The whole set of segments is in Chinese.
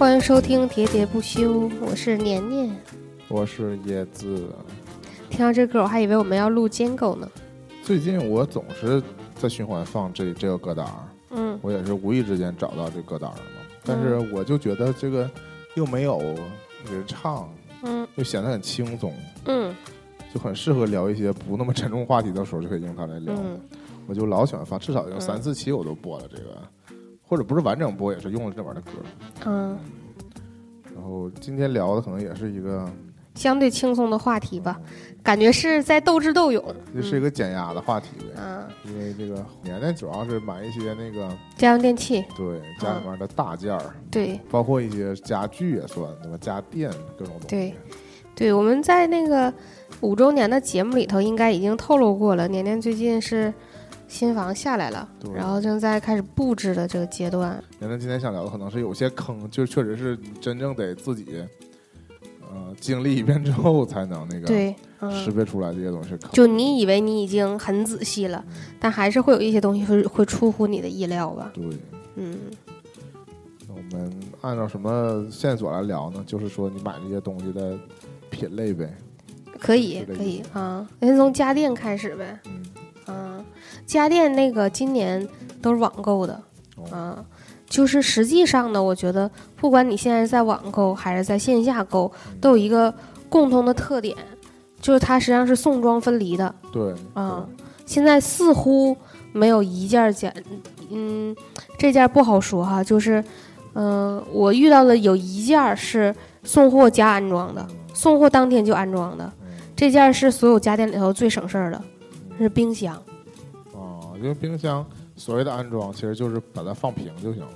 欢迎收听《喋喋不休》，我是年年。我是椰子。听到这歌，我还以为我们要录监狗呢。最近我总是在循环放这这个歌单儿，嗯我也是无意之间找到这歌单儿的嘛。但是我就觉得这个又没有人唱，嗯就显得很轻松，嗯就很适合聊一些不那么沉重话题的时候就可以用它来聊。嗯我就老喜欢放，至少有嗯三四期我都播了这个，或者不是完整播，也是用了这玩意儿的歌。嗯，然后今天聊的可能也是一个，相对轻松的话题吧，感觉是在斗智斗勇。这是一个减压的话题呗。嗯，因为这个年年主要是买一些那个家用电器，对家里面的大件儿，对包括一些家具也算，对吧？家电各种东西。对对，我们在那个五周年的节目里头应该已经透露过了，年年最近是新房下来了，然后正在开始布置的这个阶段。年年今天想聊的可能是有些坑，就确实是你真正得自己，呃，经历一遍之后才能那个对，识嗯，别出来这些东西坑。就你以为你已经很仔细了，但还是会有一些东西会会出乎你的意料吧？对，嗯，那我们按照什么线索来聊呢？就是说你买这些东西的品类呗。可以可以啊，先从家电开始呗。家电那个今年都是网购的，哦，啊，就是实际上呢，我觉得不管你现在是在网购还是在线下购，都有一个共同的特点，就是它实际上是送装分离的。对，啊现在似乎没有一件儿家，嗯，这件儿不好说哈，就是，嗯、我遇到的有一件儿是送货加安装的，送货当天就安装的，嗯。这件儿是所有家电里头最省事儿的，是冰箱。哦，因为冰箱所谓的安装，其实就是把它放平就行了。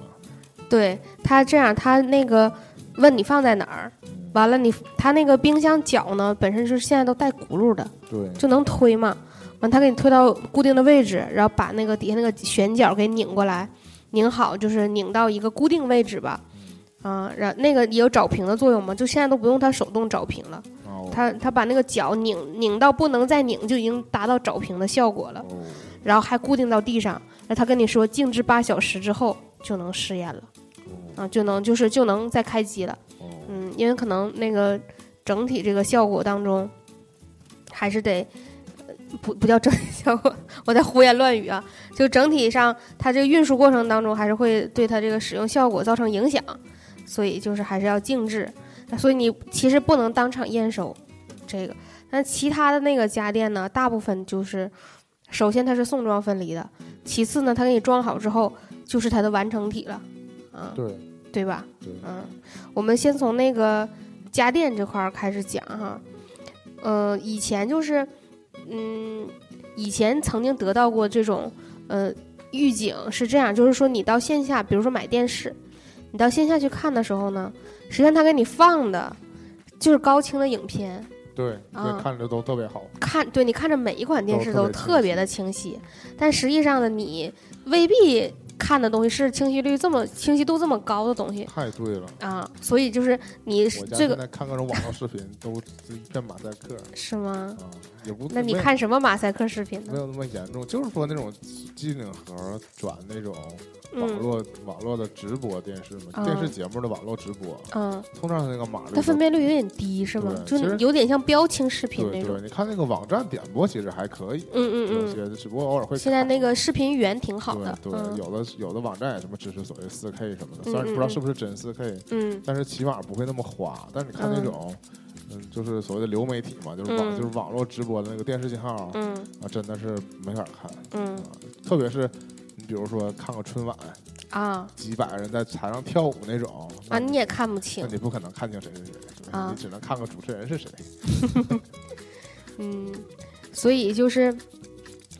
对它这样，它那个问你放在哪儿，嗯，完了你它那个冰箱角呢，本身是现在都带轱辘的，对，就能推嘛。完，它给你推到固定的位置，然后把那个底下那个旋角给拧过来，拧好，就是拧到一个固定位置吧。啊，然那个也有找平的作用嘛，就现在都不用它手动找平了，哦，它它把那个脚拧拧到不能再拧，就已经达到找平的效果了，哦，然后还固定到地上，那他跟你说静置八小时之后就能试验了，哦，啊，就能就是就能再开机了。哦，嗯，因为可能那个整体这个效果当中，还是得呃不不叫整体效果，我在胡言乱语啊。就整体上，它这个运输过程当中，还是会对它这个使用效果造成影响，所以就是还是要静置。那所以你其实不能当场验收这个。但其他的那个家电呢，大部分就是，首先它是送装分离的，其次呢，它给你装好之后就是它的完成体了，啊，对对吧？对，嗯，我们先从那个家电这块儿开始讲哈。呃，以前就是，嗯，以前曾经得到过这种呃预警是这样，就是说你到线下，比如说买电视，你到线下去看的时候呢，实际上他给你放的就是高清的影片，对啊对，看着都特别好。看对你看着每一款电视都都特别的清晰，但实际上呢，你未必看的东西是清晰率这么清晰度这么高的东西太对了，啊，所以就是你这个看各种网络视频都是一片马赛克是吗？啊，也不那你看什么马赛克视频呢？没有那么严重，就是说那种机顶盒转那种网嗯络、网络的直播电视嘛，啊电视节目的网络直播，嗯，通常那个码率它分辨率有点低是吗？就有点像标清视频对那种对，。你看那个网站点播其实还可以，嗯嗯嗯有，些只不过偶尔会现在那个视频源挺好的。对对，嗯有的有的网站也什么支持所谓四 K 什么的，嗯虽然不知道嗯是不是真四 K，嗯但是起码不会那么花。但是你看那嗯种，嗯，就是所谓的流媒体嘛，就是网嗯就是网络直播的那个电视信号嗯啊，真的是没法看嗯啊。特别是你比如说看个春晚，啊几百个人在台上跳舞那种啊，你也看不清那。你不可能看清谁是谁，啊你只能看个主持人是谁。嗯，所以就是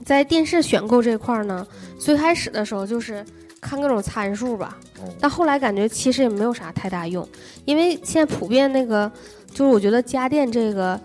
在电视选购这块儿呢，最开始的时候就是看各种参数吧，哦，但后来感觉其实也没有啥太大用，因为现在普遍那个就是我觉得家电这个。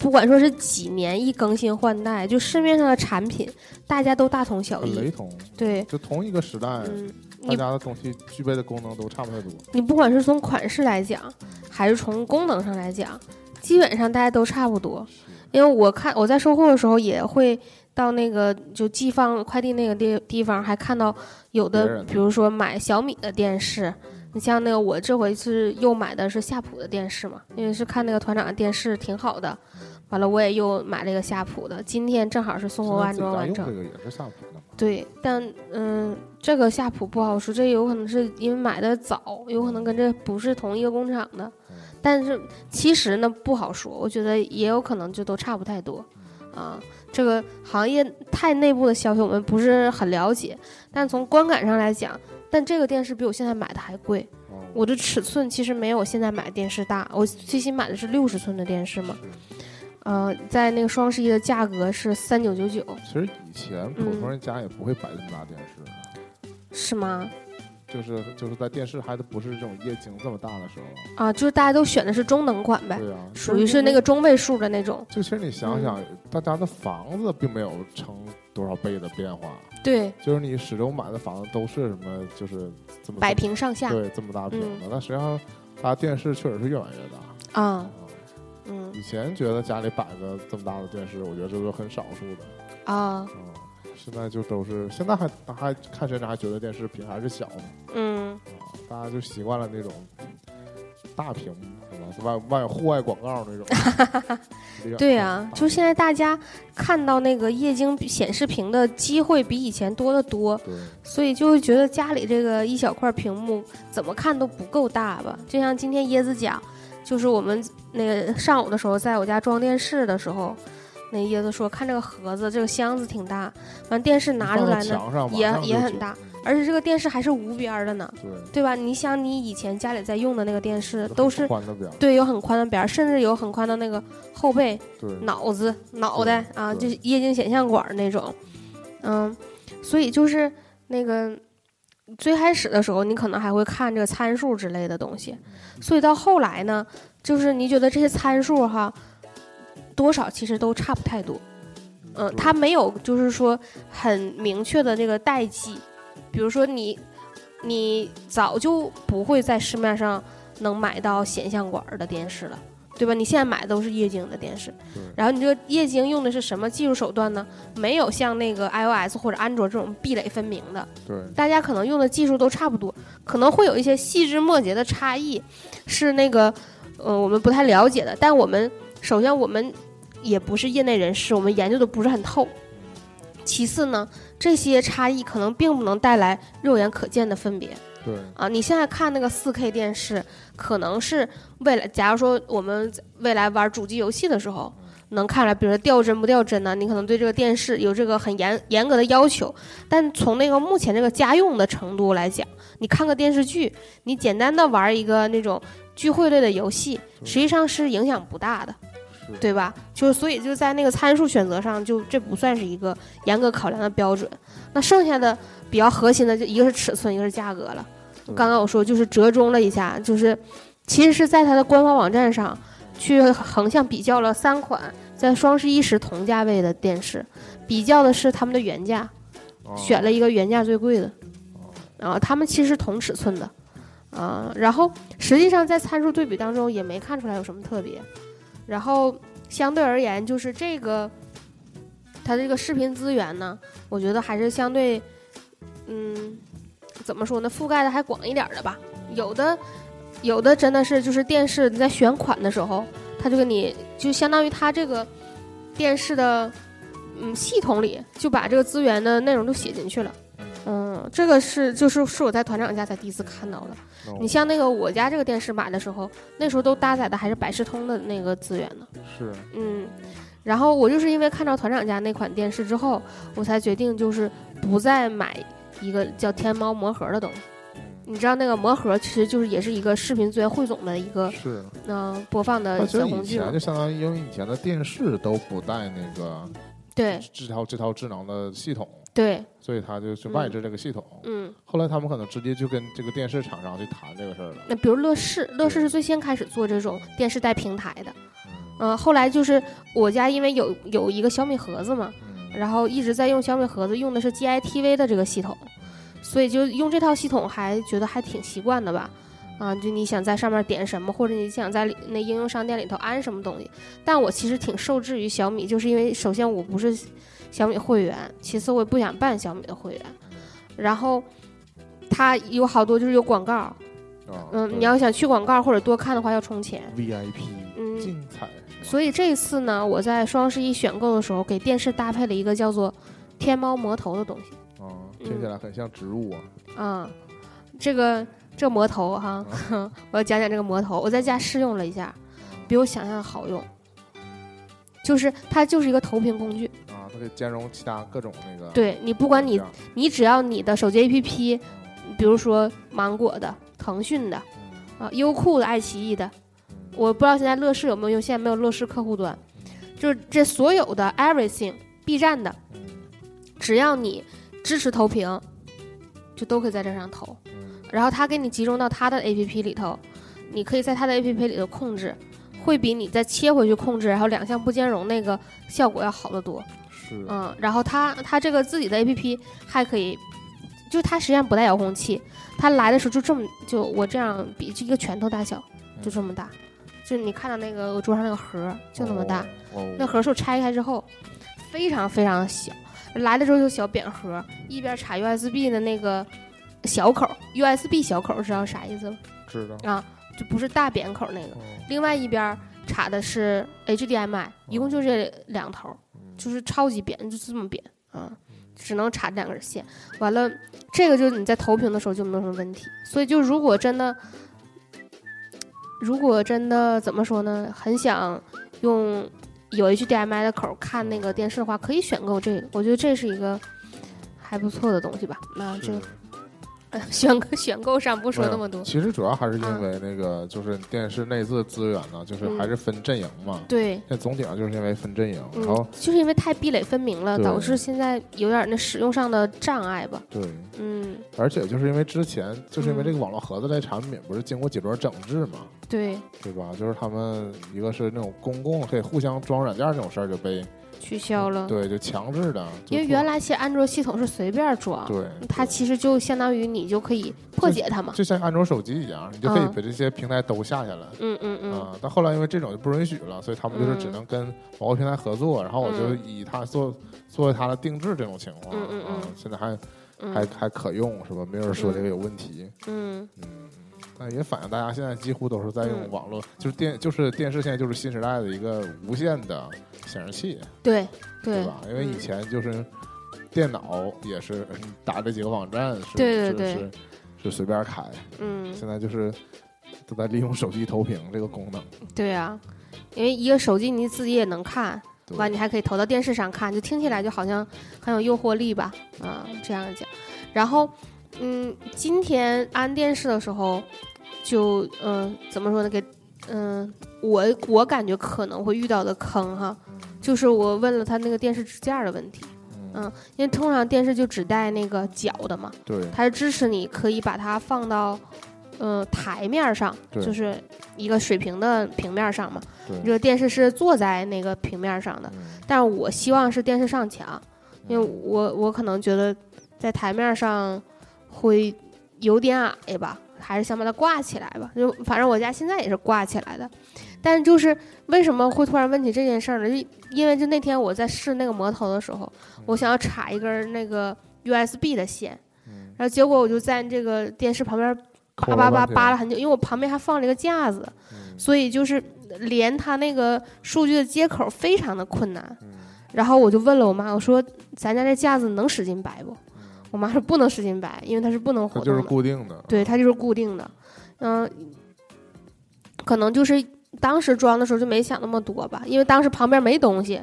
不管说是几年一更新换代，就市面上的产品，大家都大同小异。很雷同，对，就同一个时代，嗯，大你家的东西具备的功能都差不太多。你不管是从款式来讲，还是从功能上来讲，基本上大家都差不多。因为我看我在收货的时候也会到那个就寄放快递那个地地方，还看到有的，比如说买小米的电视，你像那个我这回是又买的是夏普的电视嘛，因为是看那个团长的电视挺好的，完了我也又买了一个夏普的，今天正好是送货安装完成这个也是夏普的？对，但嗯，这个夏普不好说，这有可能是因为买的早，有可能跟这不是同一个工厂的。嗯但是其实呢不好说，我觉得也有可能就都差不太多，啊，这个行业太内部的消息我们不是很了解，但从观感上来讲，但这个电视比我现在买的还贵，哦我的尺寸其实没有我现在买的电视大，我最新买的是六十寸的电视嘛，是呃，在那个双十一的价格是三九九九，其实以前普通人家也不会摆这么大电视的，是吗？就是就是在电视还都不是这种液晶这么大的时候。啊，就是大家都选的是中等款呗，对啊，属于是那个。中位数的那种。就其实你想想，嗯大家的房子并没有成多少倍的变化，对，就是你始终买的房子都是什么，就是这么百平上下。对这么大屏的。但实际上，它电视确实是越买越大。啊，啊嗯以前觉得家里摆个这么大的电视，我觉得这是很少数的。啊，嗯，现在就都是，现在还还看谁还觉得电视屏还是小的。嗯，啊，大家就习惯了那种大屏幕，是吧？外外户外广告那种。对呀、看就现在大家看到那个液晶显示屏的机会比以前多得多，所以就会觉得家里这个一小块屏幕怎么看都不够大吧。就像今天椰子讲，就是我们那个上午的时候，在我家装电视的时候，那椰子说看这个盒子，这个箱子挺大，完电视拿出来呢，也也很大，而且这个电视还是无边儿的呢，对，对吧？你想你以前家里在用的那个电视都是。宽的边，对，有很宽的边儿，甚至有很宽的那个后背、对，脑子、脑袋啊，就是液晶显像管儿那种。嗯，所以就是那个最开始的时候，你可能还会看这个参数之类的东西，所以到后来呢，就是你觉得这些参数哈，多少其实都差不太多。嗯，它没有就是说很明确的这个代际，比如说你你早就不会在市面上能买到显像管儿的电视了。对吧？你现在买的都是液晶的电视，然后你这个液晶用的是什么技术手段呢？没有像那个 iOS 或者安卓这种壁垒分明的，对，大家可能用的技术都差不多，可能会有一些细枝末节的差异，是那个呃我们不太了解的。但我们首先我们也不是业内人士，我们研究的不是很透。其次呢，这些差异可能并不能带来肉眼可见的分别。对，啊，你现在看那个四 K 电视，可能是未来，假如说我们未来玩主机游戏的时候，能看出来，比如说掉帧不掉帧呢、你可能对这个电视有这个很严严格的要求。但从那个目前这个家用的程度来讲，你看个电视剧，你简单的玩一个那种聚会类的游戏，实际上是影响不大的，是，对吧？就是所以就在那个参数选择上，就这不算是一个严格考量的标准。那剩下的比较核心的，就一个是尺寸，一个是价格了。刚刚我说就是折中了一下，就是其实是在它的官方网站上去横向比较了三款在双十一时同价位的电视，比较的是他们的原价，哦选了一个原价最贵的，哦啊，他们其实同尺寸的，啊，然后实际上在参数对比当中也没看出来有什么特别，然后相对而言就是这个它这个视频资源呢，我觉得还是相对，嗯，怎么说呢，覆盖的还广一点的吧，有的有的真的是就是电视你在选款的时候，它就给你就相当于它这个电视的嗯系统里就把这个资源的内容都写进去了。嗯，这个是就是是我在团长家才第一次看到的。你像那个我家这个电视买的时候，那时候都搭载的还是百视通的那个资源呢。是嗯，然后我就是因为看到团长家那款电视之后，我才决定就是不再买一个叫天猫魔盒的东西。嗯你知道那个魔盒其实就是也是一个视频资源汇总的一个是，嗯、呃播放的小工具以前就。相当于因为以前的电视都不带那个对这套这套智能的系统，对，所以他就是外置这个系统。嗯，后来他们可能直接就跟这个电视厂商去谈这个事儿了。那比如乐视，乐视是最先开始做这种电视带平台的。嗯嗯、后来就是我家因为有有一个小米盒子嘛，嗯然后一直在用小米盒子，用的是 GITV 的这个系统，所以就用这套系统还觉得还挺习惯的吧。啊，就你想在上面点什么，或者你想在那应用商店里头安什么东西，但我其实挺受制于小米，就是因为首先我不是小米会员，其次我也不想办小米的会员，然后它有好多就是有广告，啊，嗯，你要想去广告或者多看的话要充钱。VIP 嗯精彩，所以这一次呢，我在双十一选购的时候，给电视搭配了一个叫做天猫魔头的东西。啊，听起来很像植物啊，啊、这个这个魔头哈，我要讲讲这个魔头。我在家试用了一下，比我想象的好用。就是它就是一个投屏工具，啊，它可以兼容其他各种那个，对你不管你你只要你的手机 APP，比如说芒果的、腾讯的嗯。啊、优酷的、爱奇艺的，嗯。我不知道现在乐视有没有用，现在没有乐视客户端，就是这所有的 everything，B 站的，嗯。只要你支持投屏，就都可以在这上投。嗯。然后它给你集中到它的 APP 里头，你可以在它的 APP 里头控制，会比你再切回去控制，然后两项不兼容那个效果要好得多。是，嗯，然后它它这个自己的 APP 还可以，就它实际上不带遥控器，它来的时候就这么就我这样比就一个拳头大小，就这么大，就你看到那个我桌上那个盒儿就那么大，哦，那盒数拆开之后，非常非常小，来的时候就小扁盒，一边插 USB 的那个小口，USB 小口知道啥意思吗？知道，啊，就不是大扁口那个，哦另外一边插的是 HDMI，一共就这两头，嗯就是超级扁，就这么扁啊，只能插两根线。完了，这个就是你在投屏的时候就没有什么问题。所以就如果真的，如果真的怎么说呢，很想用有 HDMI 的口看那个电视的话，可以选购这个，我觉得这是一个还不错的东西吧。那这个是呃 选购选购上不说那么多，其实主要还是因嗯为那个，就是电视内置资源呢，就是还是分阵营嘛。对。那总体上就是因为分阵营，然嗯后，就是因为太壁垒分明了，导致现在有点那使用上的障碍吧。对，嗯，而且就是因为之前就是因为这个网络盒子类产品不是经过几轮整治嘛，对，对吧？就是他们一个是那种公共可以互相装软件这种事儿就被取消了。对，就强制的，因为原来其实安卓系统是随便装，对它其实就相当于你就可以破解它嘛。就像安卓手机一样，你就可以嗯把这些平台都下下来。嗯嗯嗯，啊、但后来因为这种就不允许了，所以他们就是只嗯能跟某个平台合作，然后我就以它做作为它的定制这种情况，嗯嗯嗯啊，现在还嗯还还可用是吧？没有人说这个有问题，嗯嗯，那也反映大家现在几乎都是在用嗯。网络，就是电就是电视现在就是新时代的一个无线的显示器，对对对。吧？因为以嗯。前就是电脑也是嗯打这几个网站是对对对。是是是随便开，嗯。现在就是都在利用手机投屏这个功能，对啊，因为一个手机你自己也能看，对完你还可以投到电视上看，就听起来就好像很有诱惑力吧，啊，这样讲。然后，嗯，今天安电视的时候，就嗯、怎么说呢？给嗯、我我感觉可能会遇到的坑哈，就是我问了他那个电视支架的问题，嗯，嗯，因为通常电视就只带那个脚的嘛，对，它是支持你可以把它放到。嗯，台面上就是一个水平的平面上嘛，对，这个电视是坐在那个平面上的，嗯。但是我希望是电视上墙，因为我我可能觉得在台面上会有点矮吧，还是想把它挂起来吧。就反正我家现在也是挂起来的，但是就是为什么会突然问起这件事儿呢？就因为就那天我在试那个魔头的时候，我想要插一根那个 USB 的线，嗯然后结果我就在这个电视旁边抠叭叭叭扒了很久，因为我旁边还放了一个架子，嗯所以就是连它那个数据的接口非常的困难。嗯然后我就问了我妈，我说咱家这架子能使劲摆不？嗯我妈说不能使劲摆，因为它是不能它就是活动的。固定的，对，它就是固定的。嗯、可能就是当时装的时候就没想那么多吧，因为当时旁边没东西，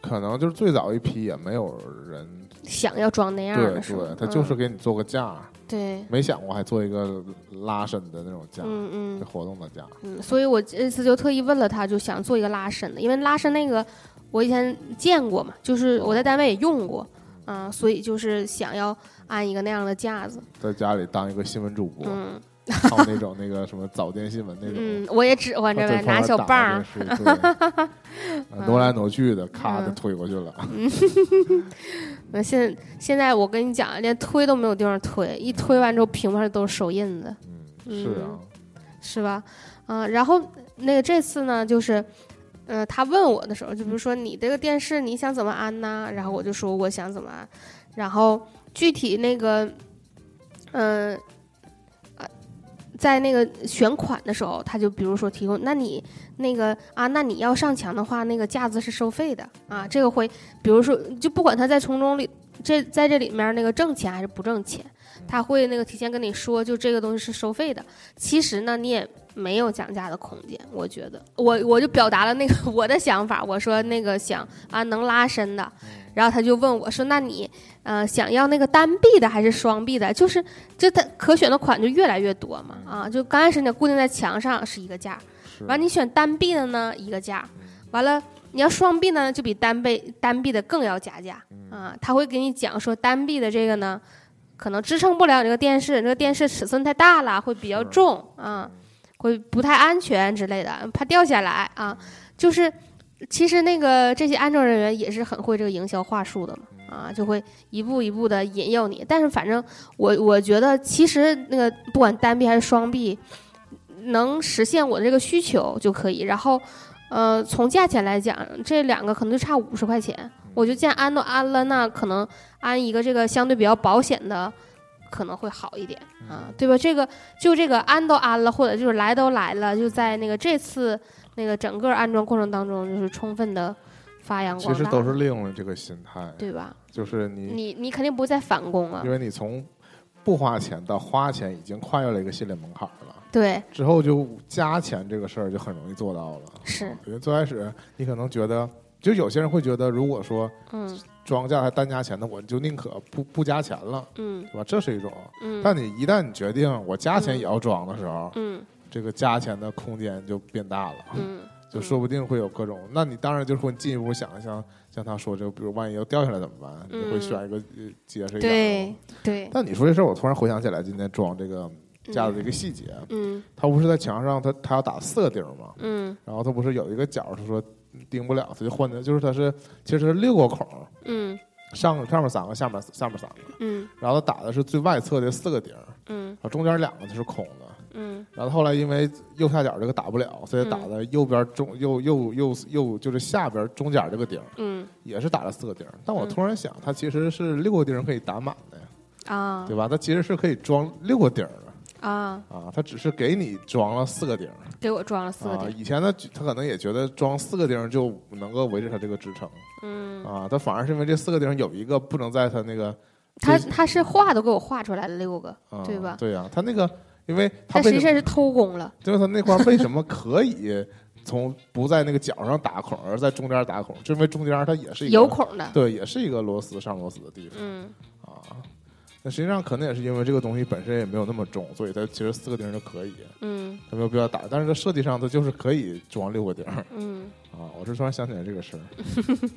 可能就是最早一批也没有人，想要装那样对的对对，？他就是嗯、给你做个架，对，没想过还做一个拉伸的那种架，嗯嗯活动的架，嗯，所以我这次就特意问了他，就想做一个拉伸的，因为拉伸那个我以前见过嘛，就是我在单位也用过，啊、所以就是想要安一个那样的架子，在家里当一个新闻主播，嗯靠那种那个什么早间新闻那种。嗯，我也指唤着呗，拿小棒儿 挪来挪去的，咔就嗯推过去了。那现现在我跟你讲，连推都没有地方推，一推完之后屏幕上都是手印子，嗯，是啊，是吧？啊、然后那个这次呢，就是，呃，他问我的时候，就比如说你这个电视你想怎么安呢？然后我就说我想怎么安，然后具体那个，嗯、啊，在那个选款的时候，他就比如说提供，那你那个啊，那你要上墙的话，那个架子是收费的啊，这个会，比如说就不管他在从中里这在这里面那个挣钱还是不挣钱，他会那个提前跟你说，就这个东西是收费的。其实呢，你也没有讲价的空间，我觉得，我我就表达了那个 我的想法，我说那个想啊能拉伸的，然后他就问我说，那你呃想要那个单臂的还是双臂的？就是这它可选的款就越来越多嘛啊，就刚开始你固定在墙上是一个价，是。完你选单臂的呢一个价，完了你要双臂呢就比单臂单臂的更要加价。啊，他会给你讲说单臂的这个呢。可能支撑不了你这个电视，这个电视尺寸太大了，会比较重啊，会不太安全之类的，怕掉下来啊。就是，其实那个这些安装人员也是很会这个营销话术的嘛，啊，就会一步一步的引诱你。但是反正我我觉得，其实那个不管单臂还是双臂，能实现我的这个需求就可以。然后，呃，从价钱来讲，这两个可能就差五十块钱。我就见安都安了，那可能安一个这个相对比较保险的，可能会好一点啊，对吧？这个就这个安都安了，或者就是来都来了，就在那个这次那个整个安装过程当中，就是充分的发扬光大。其实都是利用了这个心态，对吧？就是你你你肯定不会再返工了因，为你从不花钱到花钱已经跨越了一个心理门槛了，对，之后就加钱这个事儿就很容易做到了。是，因为最开始你可能觉得，就有些人会觉得，如果说嗯装价还单加钱，的我就宁可不不加钱了，嗯对吧？这是一种。嗯但你一旦你决定我加钱也要装的时候，嗯这个加钱的空间就变大了，嗯，就说不定会有各种。那你当然就是会进一步想象，像他说这个，比如万一要掉下来怎么办？你会嗯选一个呃结实一点的对。对，但你说这事儿，我突然回想起来今天装这个架子的一个细节，嗯他不是在墙上，他他要打四个钉儿吗？嗯然后他不是有一个角儿，他说钉不了，他就换的，就是它是其实是六个孔，嗯。上上面三个，下面下面三个，嗯。然后他打的是最外侧的四个钉，嗯。然后中间两个就是空的。嗯。然后后来因为右下角这个打不了，所以打的右边中右右右右就是下边中间这个钉嗯。也是打了四个钉。但我嗯。突然想，它其实是六个钉儿可以打满的呀，啊。对吧？它其实是可以装六个钉的啊，啊，他只是给你装了四个钉儿给我装了四个啊。点，以前他，他可能也觉得装四个钉儿就能够维持他这个支撑嗯，啊，他反而是因为这四个钉儿有一个不能在他那个他他是画都给我画出来了六个，啊，对吧对呀、他那个因为它但实际上是偷工了，就是他那块为什么可以从不在那个角上打孔，而在中间打孔？就因为中间它也是一个有，孔的，对，也是一个螺丝上螺丝的地方嗯啊。那实际上可能也是因为这个东西本身也没有那么重，所以它其实四个钉儿就可以，嗯它没有必要打。但是它设计上它就是可以装六个钉儿嗯啊。我是突然想起来这个事儿，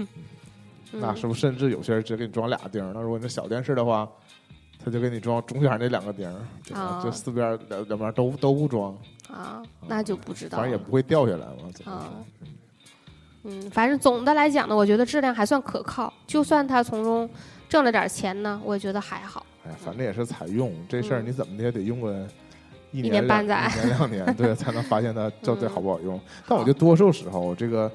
嗯，那是不是甚至有些人直接给你装俩钉儿？那如果你是小电视的话，他就给你装中间那两个钉就四边两两边都都不装，啊，那就不知道了，反正也不会掉下来嘛。怎么啊说？嗯，反正总的来讲呢，我觉得质量还算可靠，就算他从中挣了点钱呢，我也觉得还好。哎呀，反正也是采用这事儿，嗯你怎么的也得用个一一年年半载两一年两年，对，才能发现它到底嗯好不好用。但我觉得多数时候，这个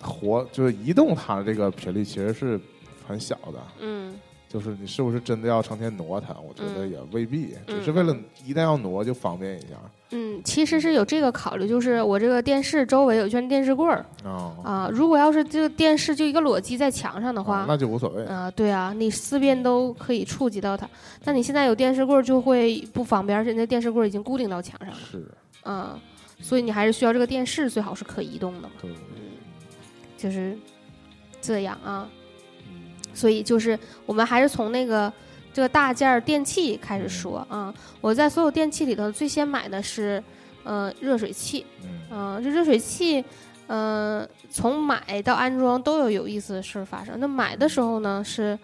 活就是移动它的这个频率其实是很小的，嗯就是你是不是真的要成天挪它？我觉得嗯也未必，嗯只是为了一旦要挪就方便一下。嗯，其实是有这个考虑，就是我这个电视周围有一圈电视柜儿啊啊，如果要是这个电视就一个裸机在墙上的话，啊那就无所谓。啊，对啊，你四边都可以触及到它。但你现在有电视柜儿就会不方便，而且那电视柜儿已经固定到墙上了，是，嗯，所以你还是需要这个电视最好是可移动的嘛，对，就是这样啊。嗯所以就是我们还是从那个这个大件儿电器开始说啊。我在所有电器里头最先买的是呃热水器，嗯嗯、这热水器。嗯，从买到安装都有有意思的事儿发生。那买的时候呢，是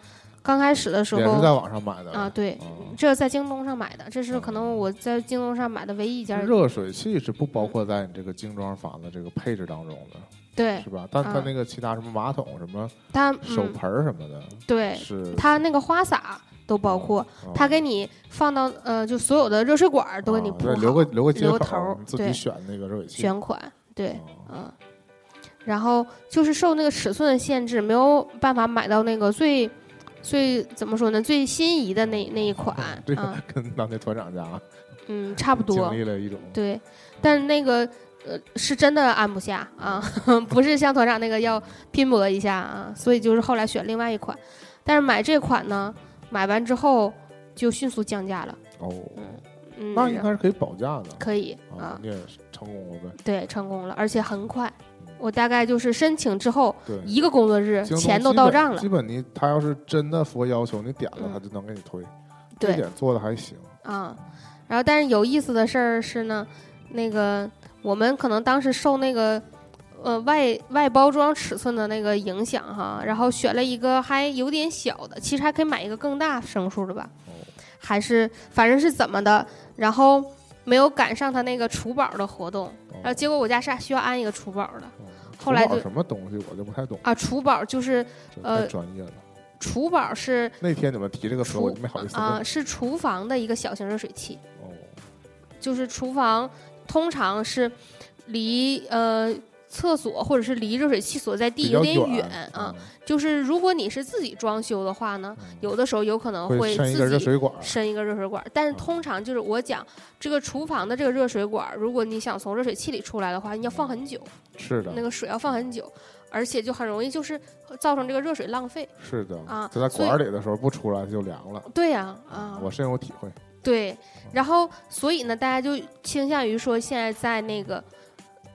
刚开始的时候也是在网上买的啊，对，啊这在京东上买的，这是可能我在京东上买的唯一一件。热水器是不包括在你这个精装房的这个配置当中的，对是吧？但它啊那个其他什么马桶、什么它，手嗯，盆儿什么的，对，是它那个花洒都包括，啊它给你放到呃，就所有的热水管儿都给你啊铺好，对留个留个接头自己选那个热水器。选款，对，啊嗯，然后就是受那个尺寸的限制，没有办法买到那个最最怎么说呢，最心仪的那那一款这个啊，跟当年团长家嗯，差不多经。历了一种对，但是那个呃是真的安不下啊，不是像团长那个要拼搏一下啊，所以就是后来选另外一款，但是买这款呢，买完之后就迅速降价了，哦，嗯，那应该是可以保价的可以啊，，啊你也是成功了呗？对，成功了，而且很快，我大概就是申请之后对，一个工作日钱都到账了基，本你他要是真的符合要求，你点了嗯他就能给你推，这对点做的还行。啊，然后但是有意思的事儿是呢，那个我们可能当时受那个呃外外包装尺寸的那个影响哈，然后选了一个还有点小的，其实还可以买一个更大升数的吧，哦，还是反正是怎么的，然后没有赶上他那个厨宝的活动，然后结果我家是需要安一个厨宝的哦后来就什么东西我就不太懂，啊，厨宝就是呃太专业了。除宝是那天你们提这个词，我没好意思啊、问。是厨房的一个小型热水器。哦，就是厨房通常是离呃厕所或者是离热水器所在地有点远啊。，就是如果你是自己装修的话呢，嗯有的时候有可能会伸一个热自己水管儿，伸一个热水管，但是嗯通常就是我讲这个厨房的这个热水管，如果你想从热水器里出来的话，你要放很久，是的那，个水要放很久，而且就很容易就是造成这个热水浪费。是的啊就在管里的时候不出来就凉了。对呀啊我深有体会。对，然后所以呢，大家就倾向于说现在在那个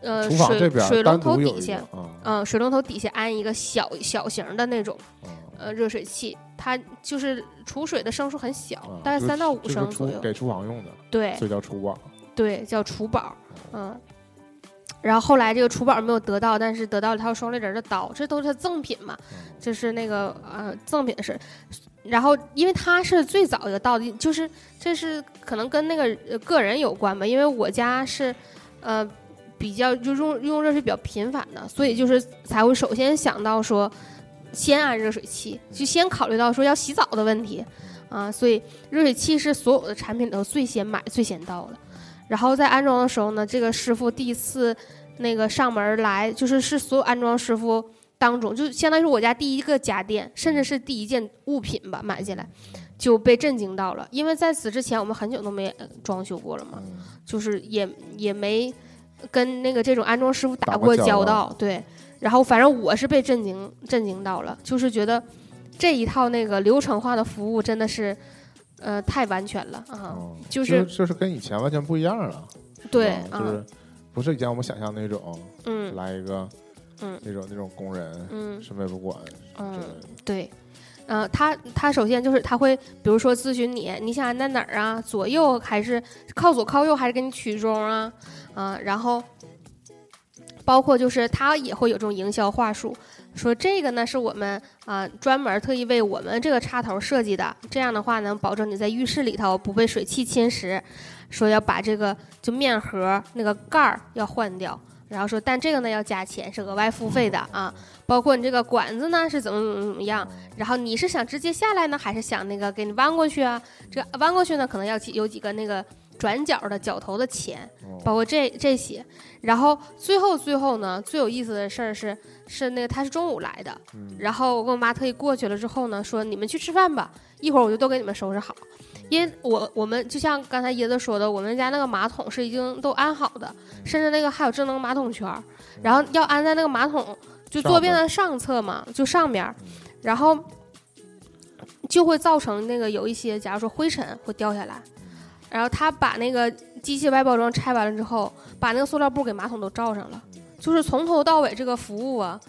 呃水水龙头底下嗯，水龙头底下安一个小小型的那种啊呃热水器，它就是储水的升数很小，啊大概三到五升左右。厨给厨房用的，对所以叫厨宝。对，叫厨宝，嗯。然后后来这个厨宝没有得到，但是得到了一套双立人的刀，这都是赠品嘛，嗯这是那个呃赠品的事。然后因为它是最早一个到的，就是这是可能跟那个个人有关吧，因为我家是呃比较就用用热水比较频繁的，所以就是才会首先想到说先安热水器，就先考虑到说要洗澡的问题啊，所以热水器是所有的产品里头最先买、最先到的。然后在安装的时候呢，这个师傅第一次那个上门来，就是是所有安装师傅当中，就相当于是我家第一个家电，甚至是第一件物品吧，买进来就被震惊到了。因为在此之前，我们很久都没呃装修过了嘛，嗯就是也也没跟那个这种安装师傅打打过过交交道道，对。然后反正我是被震惊震惊到了，就是觉得这一套那个流程化的服务真的是，呃，太完全了啊！嗯就就是就是跟以前完全不一样了。对就是不是以前我们想象那种嗯来一个嗯那种那种工人嗯什么也不管嗯的，对。呃，他他首先就是他会，比如说咨询你，你想安在哪儿啊？左右还是靠左靠右，还是给你取中啊？啊、然后包括就是他也会有这种营销话术，说这个呢是我们啊、专门特意为我们这个插头设计的，这样的话能保证你在浴室里头不被水汽侵蚀。说要把这个就面盒那个盖儿要换掉，然后说但这个呢要加钱，是额外付费的啊。包括你这个管子呢是怎么怎么怎么样，然后你是想直接下来呢，还是想那个给你弯过去啊？这弯过去呢，可能要几有几个那个转角的角头的钱，哦包括这这些。然后最后最后呢，最有意思的事儿是是那个他是中午来的，嗯然后我跟我妈特意过去了之后呢，说你们去吃饭吧，一会儿我就都给你们收拾好。因为我我们就像刚才椰子说的，我们家那个马桶是已经都安好的，甚至那个还有智能马桶圈儿，然后要安在那个马桶就坐便的上侧嘛，就上边儿，然后就会造成那个有一些，假如说灰尘会掉下来，然后他把那个机器外包装拆完了之后，把那个塑料布给马桶都罩上了，就是从头到尾这个服务啊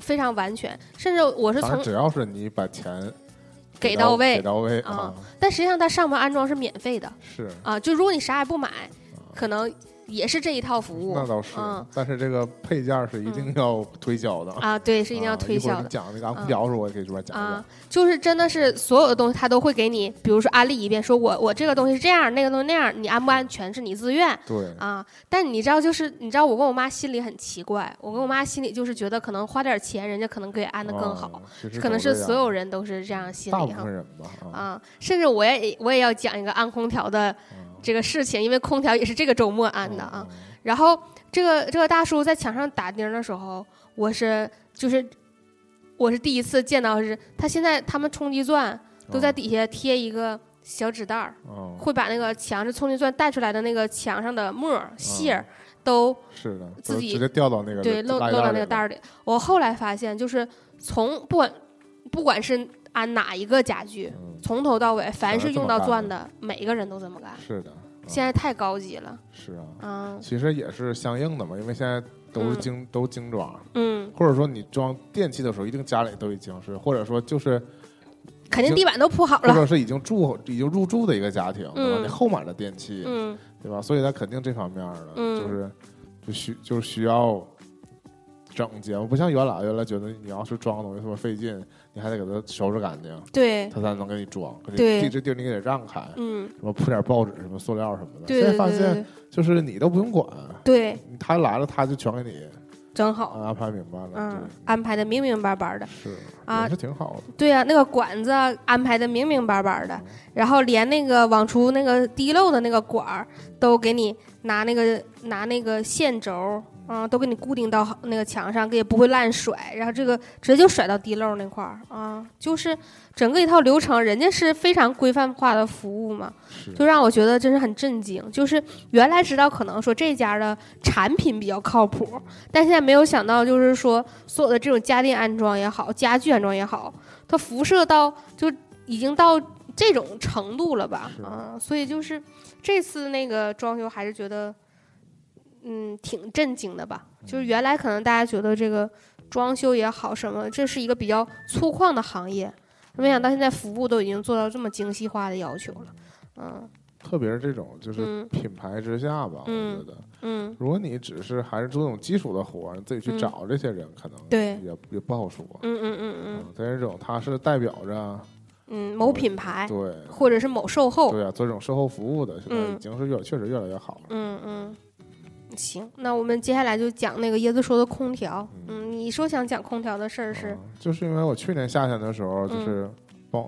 非常完全，甚至我是从只要是你把钱给到位。给到位啊啊，但实际上它上门安装是免费的。是。啊，就如果你啥也不买，可能也是这一套服务。那倒是嗯，但是这个配件是一定要推销的，啊，对，是一定要啊推销的一会儿。讲那个安空调的时候，我也可以这边讲啊讲。，就是真的是所有的东西，他都会给你，比如说安利一遍，说我我这个东西是这样，那个东西那样，你安不安全是你自愿对，啊。但你知道，就是你知道，我跟我妈心里很奇怪，我跟我妈心里就是觉得可能花点钱，人家可能可以安的更好，啊，可能是所有人都是这样心大里哈部分人吧啊，啊。甚至我也我也要讲一个安空调的嗯这个事情，因为空调也是这个周末安的啊。嗯然后这个这个大叔在墙上打钉的时候，我是就是我是第一次见到是，他现在他们冲击钻都在嗯底下贴一个小纸袋儿，嗯，会把那个墙是冲击钻带出来的那个墙上的沫儿屑儿都是的，自己直接掉到那个对漏漏到那个袋儿里。我后来发现，就是从不管不管是安哪一个家具，嗯，从头到尾，凡是用到钻的，每一个人都这么干。是的，嗯现在太高级了，是啊，嗯其实也是相应的嘛，因为现在都是嗯精、都精装，嗯，或者说你装电器的时候，一定家里都已经是，或者说就是肯定地板都铺好了，或者是已经住已经入住的一个家庭，对吧？嗯你后买的电器，嗯对吧？所以它肯定这方面的，嗯就是就需就是需要整洁，不像原来原来觉得你要是装东西特别费劲，你还得给它收拾干净，对，它才能给你装。对。地这地儿你给它让开，嗯，什么铺点报纸、什么塑料什么的。对现在发现就是你都不用管，对，他来了他就全给你整好，安排明白了，嗯，安排的明明白白的。对，是啊。也是挺好的。对呀、那个管子安排的明明白白的，嗯。然后连那个往出那个滴漏的那个管儿都给你拿那个拿那个线轴，啊、都给你固定到那个墙上，也不会乱甩，然后这个直接就甩到地漏那块儿啊，就是整个一套流程，人家是非常规范化的服务嘛，就让我觉得真是很震惊。就是原来知道可能说这家的产品比较靠谱，但现在没有想到，就是说所有的这种家电安装也好，家具安装也好，它辐射到就已经到这种程度了吧？啊，所以就是这次那个装修还是觉得，嗯，挺震惊的吧。就是原来可能大家觉得这个装修也好什么，这是一个比较粗犷的行业，没想到现在服务都已经做到这么精细化的要求了。嗯特别是这种就是嗯品牌之下吧，嗯我觉得，嗯，如果你只是还是做那种基础的活儿，你自己去嗯找这些人，可能对也也不好说。嗯嗯嗯嗯但是这种它是代表着嗯，某品牌对或者是某售后。对啊，做这种售后服务的，现在嗯已经是越确实越来越好了。嗯嗯，行，那我们接下来就讲那个椰子说的空调。嗯，你说想讲空调的事儿是嗯？就是因为我去年夏天的时候，就嗯是帮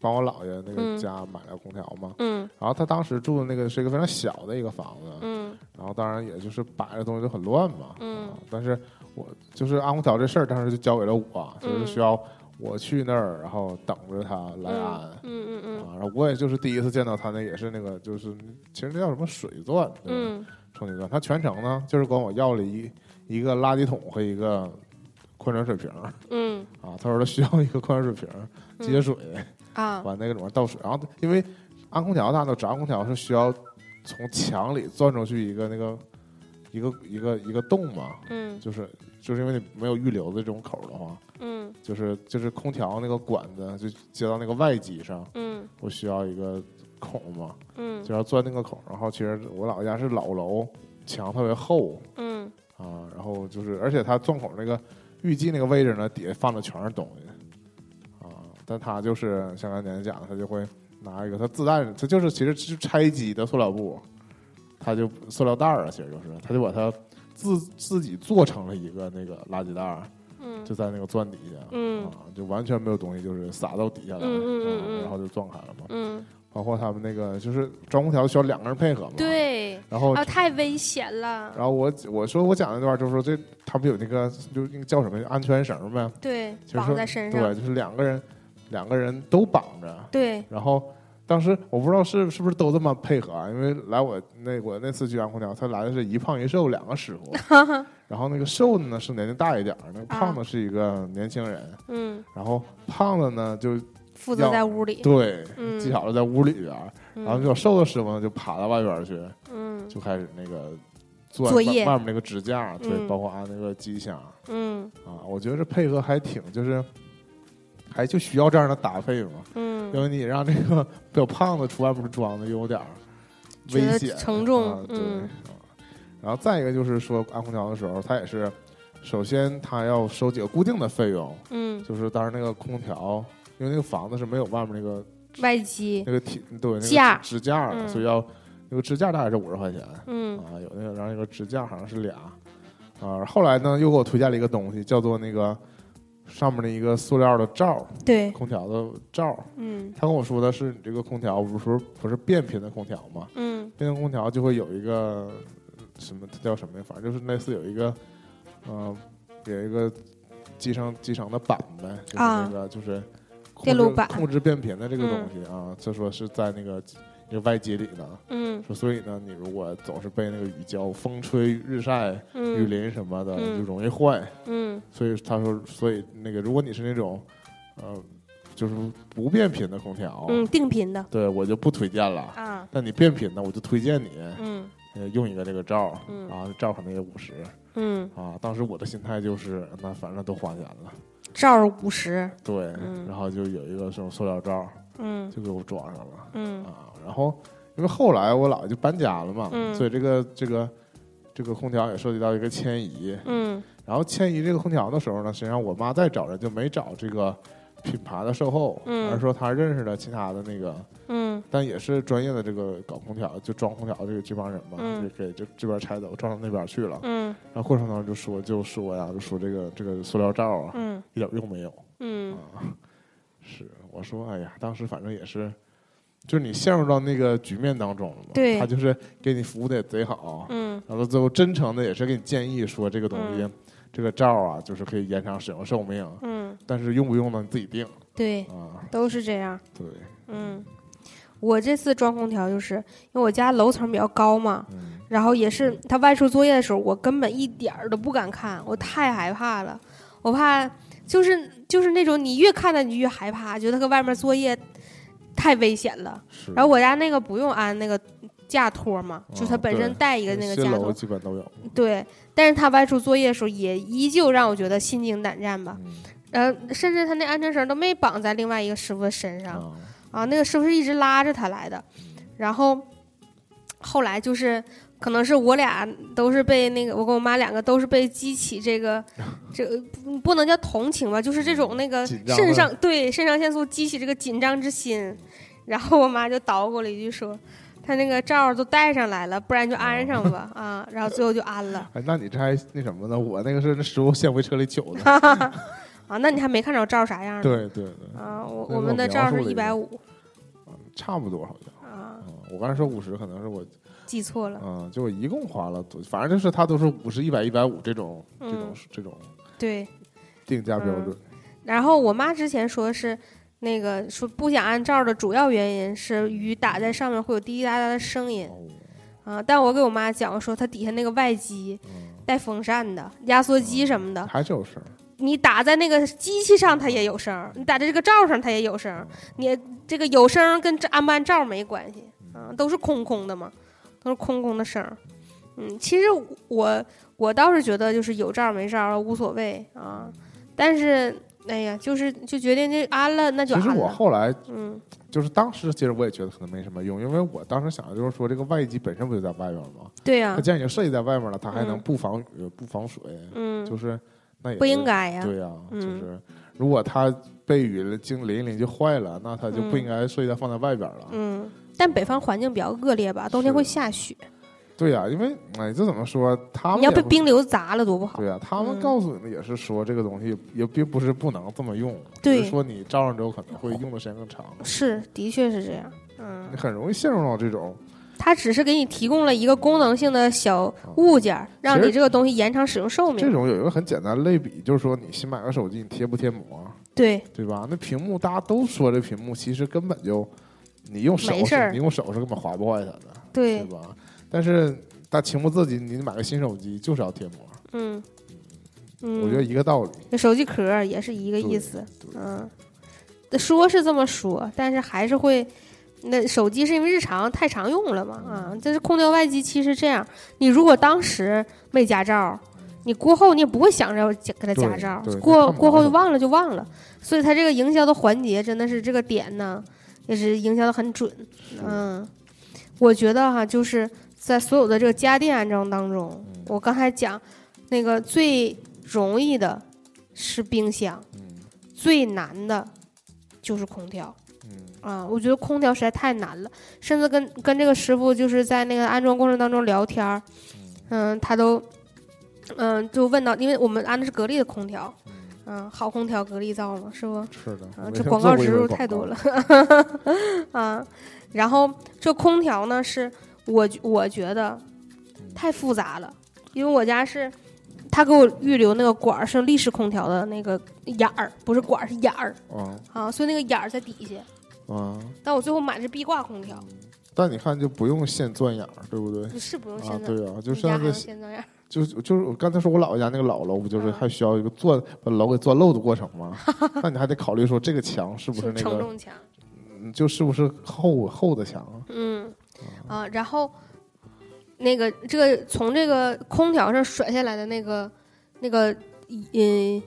帮我姥爷那嗯个家买了空调嘛，嗯然后他当时住的那个是一个非常小的一个房子，嗯然后当然也就是摆的东西就很乱嘛，嗯啊但是我就是安空调这事儿，当时就交给了我，就是嗯需要我去那儿，然后等着他来安。嗯嗯嗯啊，然后我也就是第一次见到他那也是那个就是其实那叫什么水钻，嗯充气钻，他全程呢就是管我要了一一个垃圾桶和一个矿泉水瓶儿嗯。啊，他说他需要一个矿泉水瓶儿接水，啊。往那个里面倒水，然后因为安空调大家都知道，安空调是需要从墙里钻出去一个那个一个一个一个洞嘛，嗯。就是就是因为你没有预留的这种口的话，嗯就是就是空调那个管子就接到那个外机上，嗯我需要一个孔嘛，嗯就要钻那个孔。然后其实我姥姥家是老楼，墙特别厚嗯啊，然后就是而且它钻孔那个预计那个位置呢，底下放的全是东西啊。但他就是像刚才讲的，他就会拿一个他自带的，他就是其实是拆机的塑料布，他就塑料袋儿啊，其实就是他就把它自自己做成了一个那个垃圾袋儿。嗯就在那个钻底下，嗯啊，就完全没有东西，就是撒到底下来，嗯嗯嗯啊嗯然后就撞开了嘛。嗯，包括他们那个就是装空调需要两个人配合嘛，。对然后，啊，太危险了。然后我我说我讲那段就是说这他们有那个就那个叫什么安全绳呗，对，绑就是说在身上。对，就是两个人两个人都绑着，对，然后。当时我不知道是是不是都这么配合啊，因为来我那我那次去安空调，他来的是一胖一瘦两个师傅，然后那个瘦的呢是年纪大一点儿，那个胖的是一个年轻人，嗯，然后胖的呢就负责在屋里。对，嗯。技巧是在屋里边儿，然后比较瘦的师傅呢就爬到外边儿去，嗯。就开始那个做作业。外外面那个支架，对，嗯。包括安那个机箱嗯。啊，我觉得这配合还挺就是。还就需要这样的搭配嘛，因嗯为你让这个比较胖的出外边装的有点儿危得险沉重啊，对。然后再一个就是说安空调的时候，它也是首先它要收几个固定的费用，嗯，就是当然那个空调，因为那个房子是没有外面那个外机那。个体对那个架支支架的，嗯所以要那个支架大概是五十块钱嗯啊，有那个然后那个支架好像是俩啊。后来呢，又给我推荐了一个东西，叫做那个上面的一个塑料的罩，对，空调的罩。嗯他跟我说的是，你这个空调不是不是变频的空调吗？嗯变频空调就会有一个什么，它叫什么呀？反正就是类似有一个，呃，有一个集成集成的板呗，就是啊那个就是电路板控制变频的这个东西啊，就说是在那个那个外机里呢。嗯说所以呢，你如果总是被那个雨浇、风吹日晒、雨嗯淋什么的，嗯就容易坏。嗯所以他说，所以那个如果你是那种呃，就是不变频的空调，嗯，定频的对我就不推荐了。啊，那你变频的，我就推荐你嗯呃用一个这个罩儿，嗯啊，罩儿可能也五十嗯，啊。当时我的心态就是，那反正都花钱了，罩五十，对，嗯然后就有一个这种塑料罩，嗯就给我装上了嗯啊。然后因为后来我姥爷就搬家了嘛，嗯所以这个这个这个空调也涉及到一个迁移。嗯然后迁移这个空调的时候呢，实际上我妈再找人就没找这个品牌的售后，嗯而是说她认识的其他的那个，嗯。但也是专业的这个搞空调就装空调这个这帮人嘛，嗯。就给这这边拆走，装到那边去了。嗯。然后过程当中就说就说呀，就说这个这个塑料罩啊，嗯。一点用没有？嗯。啊。是，我说哎呀，当时反正也是，就是你陷入到那个局面当中了嘛。对。他就是给你服务的也贼好，嗯。然后最后真诚的也是给你建议说这个东西，嗯。这个罩啊，就是可以延长使用寿命，嗯，但是用不用呢你自己定。对，啊。都是这样。对，嗯，我这次装空调就是因为我家楼层比较高嘛，嗯然后也是他外出作业的时候，我根本一点儿都不敢看，我太害怕了，我怕就是就是那种你越看他你越害怕，觉得搁外面作业太危险了。然后我家那个不用安那个架托嘛，就它啊本身带一个那个架托，基本都有。对。但是他外出作业的时候也依旧让我觉得心惊胆战吧，嗯然后甚至他那安全绳都没绑在另外一个师傅的身上。啊，啊，那个师傅是一直拉着他来的，然后后来就是可能是我俩都是被那个我跟我妈两个都是被激起这个 这个不不能叫同情吧，就是这种那个肾上对肾上腺素激起这个紧张之心，然后我妈就捣鼓了一句说。他那个罩都戴上来了，不然就安上吧啊！然后最后就安了哎，那你这还那什么呢？我那个是那师傅先回车里取的。啊！那你还没看着罩啥样呢？对对对，啊，我我们的罩是一百五差不多好像。啊，嗯，我刚才说五十，可能是我，记错了。嗯，就我一共花了多，反正就是它都是五十、一百、一百五这种这种嗯这种对，定价标嗯准。然后我妈之前说是那个说不想按罩的主要原因是雨打在上面会有滴滴答答的声音哦，啊。但我给我妈讲说，它底下那个外机嗯，带风扇的，压缩机什么的，还是有声儿。你打在那个机器上它也有声，你打在这个罩上它也有声。你这个有声跟这安不安罩没关系啊，都是空空的嘛，都是空空的声。嗯，其实我我倒是觉得就是有罩没罩无所谓啊，但是哎呀，就是就决定这安了那就其实我。后来嗯就是当时，其实我也觉得可能没什么用，因为我当时想的就是说，这个外机本身不就在外面吗？对呀、它既然已经设计在外面了，它还能嗯不防雨、不防水，嗯，就是那也不应该呀。对呀、嗯就是如果它被雨了经淋一淋就坏了，那它就不嗯应该设计在放在外边了。嗯，但北方环境比较恶劣吧，冬天会下雪，对呀、因为哎，这怎么说？他们你要被冰流砸了多不好。对呀、他们嗯告诉你的也是说这个东西也并不是不能这么用，对只是说你罩上之后可能会用的时间更长，是，的确是这样。嗯你，很容易陷入到这种它只是给你提供了一个功能性的小物件儿，让你这个东西延长使用寿命。这种有一个很简单的类比，就是说你新买个手机，你贴不贴膜，对，对吧？那屏幕大家都说这屏幕其实根本就你用手你用手是根本划不坏它的，对对，吧？但是它情不自禁，你买个新手机就是要贴膜，嗯，嗯，我觉得一个道理。那手机壳也是一个意思。对嗯，说是这么说，但是还是会。那手机是因为日常太常用了嘛啊，这是空调外机。其实这样，你如果当时没驾照，你过后你也不会想着加给它加对罩，过过后就忘了就忘了。所以它这个营销的环节真的是这个点呢，也是营销的很准。嗯，我觉得哈，就是在所有的这个家电安装当中，嗯我刚才讲那个最容易的是冰箱，嗯最难的就是空调嗯啊！我觉得空调实在太难了，甚至跟跟这个师傅就是在那个安装过程当中聊天儿，嗯，他都嗯就问到，因为我们安的是格力的空调，嗯，好空调格力造嘛，是不？是的，啊，这广告植入太多了，啊，然后这空调呢，是我觉我觉得嗯太复杂了，因为我家是他给我预留那个管儿是立式空调的那个眼儿，不是管儿是眼儿啊啊，所以那个眼儿在底下。啊，但我最后买的是壁挂空调，但你看就不用现钻眼儿，对不对？是不用啊，现在。对啊，就你家还用像这现钻眼儿？就就是我刚才说我姥姥家那个老楼，不就是嗯还需要一个钻把楼给钻漏的过程吗？那你还得考虑说这个墙是不是那个，承重墙。嗯就是不是厚厚的墙啊？嗯啊，然后那个这个从这个空调上甩下来的那个那个嗯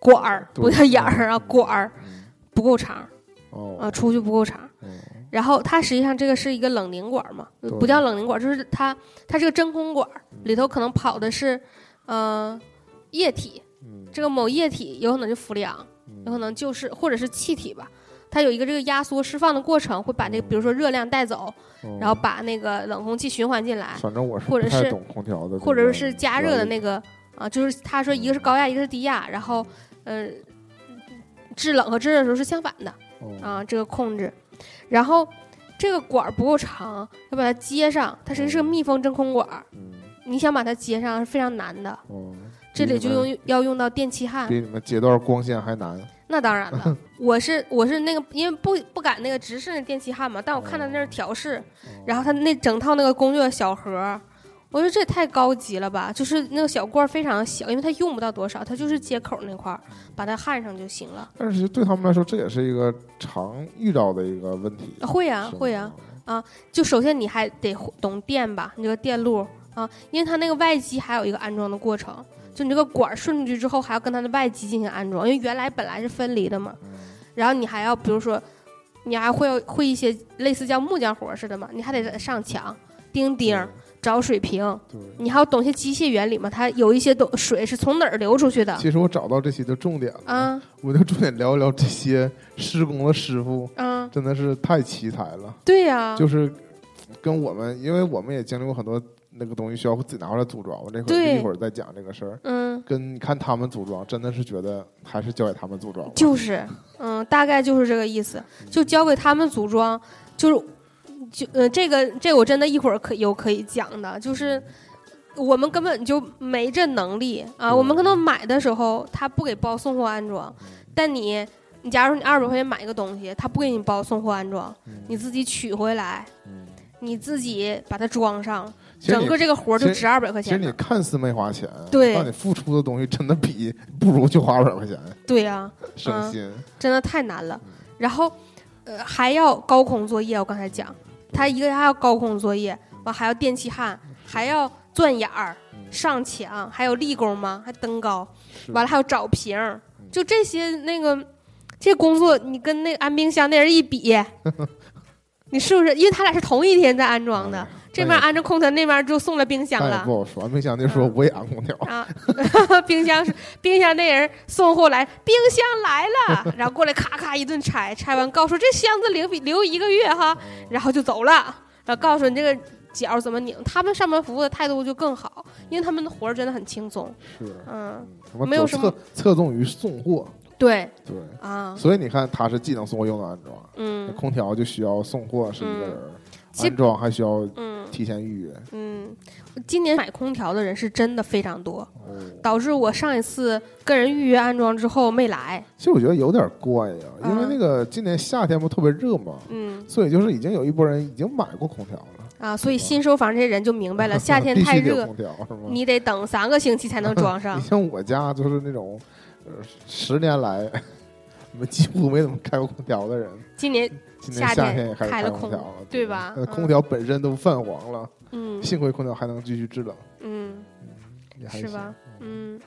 管儿，对不叫眼儿啊，嗯管儿嗯不够长哦。啊，出去不够长。哦然后它实际上这个是一个冷凝管嘛，不叫冷凝管，就是它它是个真空管，嗯。里头可能跑的是呃液体，嗯，这个某液体有可能就氟利昂，嗯有可能就是或者是气体吧。它有一个这个压缩释放的过程，会把那个比如说热量带走，哦。然后把那个冷空气循环进来，反正我是或者是不太懂空调的，或者是加热的那个个啊，就是他说一个是高压，一个是低压，然后呃制冷和制热的时候是相反的哦啊，这个控制。然后这个管儿不够长，要把它接上，它实际是个密封真空管儿，嗯你想把它接上是非常难的，哦，这里就用要用到电气焊。比你们截段光线还难。那当然了，我是我是那个，因为不不敢那个直视那电气焊嘛，但我看到那是调试，哦然后他那整套那个工具的小盒儿，我说这也太高级了吧！就是那个小罐儿非常小，因为它用不到多少，它就是接口那块儿，把它焊上就行了。但是对他们来说，这也是一个常遇到的一个问题。会啊是吗会啊，就首先你还得懂电吧，你这个电路啊，因为它那个外机还有一个安装的过程，就你这个管儿顺出去之后，还要跟它的外机进行安装，因为原来本来是分离的嘛。嗯然后你还要比如说，你还会有会一些类似叫木匠活似的嘛，你还得上墙钉钉儿、找水平，你还要懂些机械原理嘛，它有一些懂水是从哪儿流出去的？其实我找到这些的重点了，啊。我就重点聊一聊这些施工的师傅，啊，真的是太奇才了。对呀、就是跟我们，因为我们也经历过很多那个东西需要自己拿回来组装，我这会儿一会儿再讲这个事儿。嗯，跟你看他们组装，真的是觉得还是交给他们组装。就是。嗯，大概就是这个意思，就交给他们组装，就是就呃，这个这个我真的一会儿可有可以讲的，就是。我们根本就没这能力啊！我们可能买的时候他不给包送货安装，但你你假如你二百块钱买一个东西，他不给你包送货安装，嗯你自己取回来，嗯你自己把它装上，整个这个活儿就值二百块钱其实。你看似没花钱，对但你付出的东西真的比不如就花二百块钱对呀、省心。真的太难了嗯。然后，呃，还要高空作业，我刚才讲，它一个还要高空作业，完还要电气焊，还要钻眼儿、嗯上墙，还有立功吗？还登高，完了还有找平儿嗯，就这些那个这工作，你跟那个安冰箱那人一比，你是不是？因为他俩是同一天在安装的哎，这边安着空调，那边就送了冰箱了。不。好说，冰箱那说嗯。我也安空调，啊，冰箱是冰箱那人送货来，冰箱来了，然后过来咔咔一顿拆，拆完告诉这箱子留留一个月哈，然后就走了，然后告诉你这个角怎么拧。他们上门服务的态度就更好，因为他们的活儿真的很轻松。是，嗯，没有什么侧侧重于送货，对。对，啊，所以你看他是既能送货又能安装，嗯。空调就需要送货是一个人安装还需要嗯提前预约。嗯，今年买空调的人是真的非常多，哦，导致我上一次跟人预约安装之后没来。其实我觉得有点怪呀，因为嗯那个今年夏天不特别热嘛，嗯所以就是已经有一波人已经买过空调了。啊，所以新收房这些人就明白了，夏天太热，空调是吗？你得等三个星期才能装上你。像我家就是那种，呃，十年来 没几乎没怎么开过空调的人，今年今年夏天也开始开了空空调了，对吧空调本身都泛黄了，嗯幸亏空调还能继续制冷，嗯也还是吧？嗯，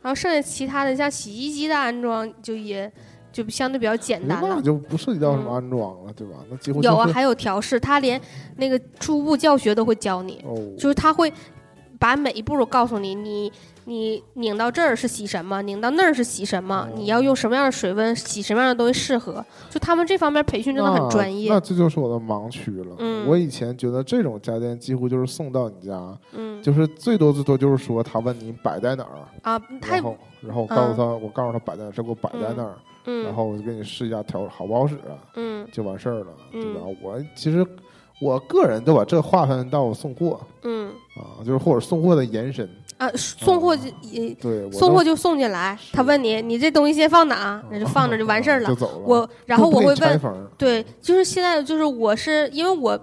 然后剩下其他的像洗衣机的安装就也就相对比较简单了。那就不涉及到什么嗯安装了，对吧？那几乎有啊，还有调试，他连那个初步教学都会教你，哦，就是他会把每一步都告诉你，你你拧到这儿是洗什么，拧到那儿是洗什么，哦你要用什么样的水温洗什么样的东西适合，就他们这方面培训真的很专业那。那这就是我的盲区了。嗯我以前觉得这种家电几乎就是送到你家，嗯就是最多最多就是说他问你摆在哪儿，啊，他然后然后我告诉他，我告诉他摆在哪儿，这给我摆在那儿，嗯然后我就给你试一下调好不好使啊，嗯就完事儿了，嗯对吧？我其实我个人都把这划分到送货嗯啊，就是或者送货的延伸，啊，送货就也对，送货就送进来，他问你你这东西先放哪，那就放着就完事儿了。就走了。我然后我会问，对，就是现在就是我是因为我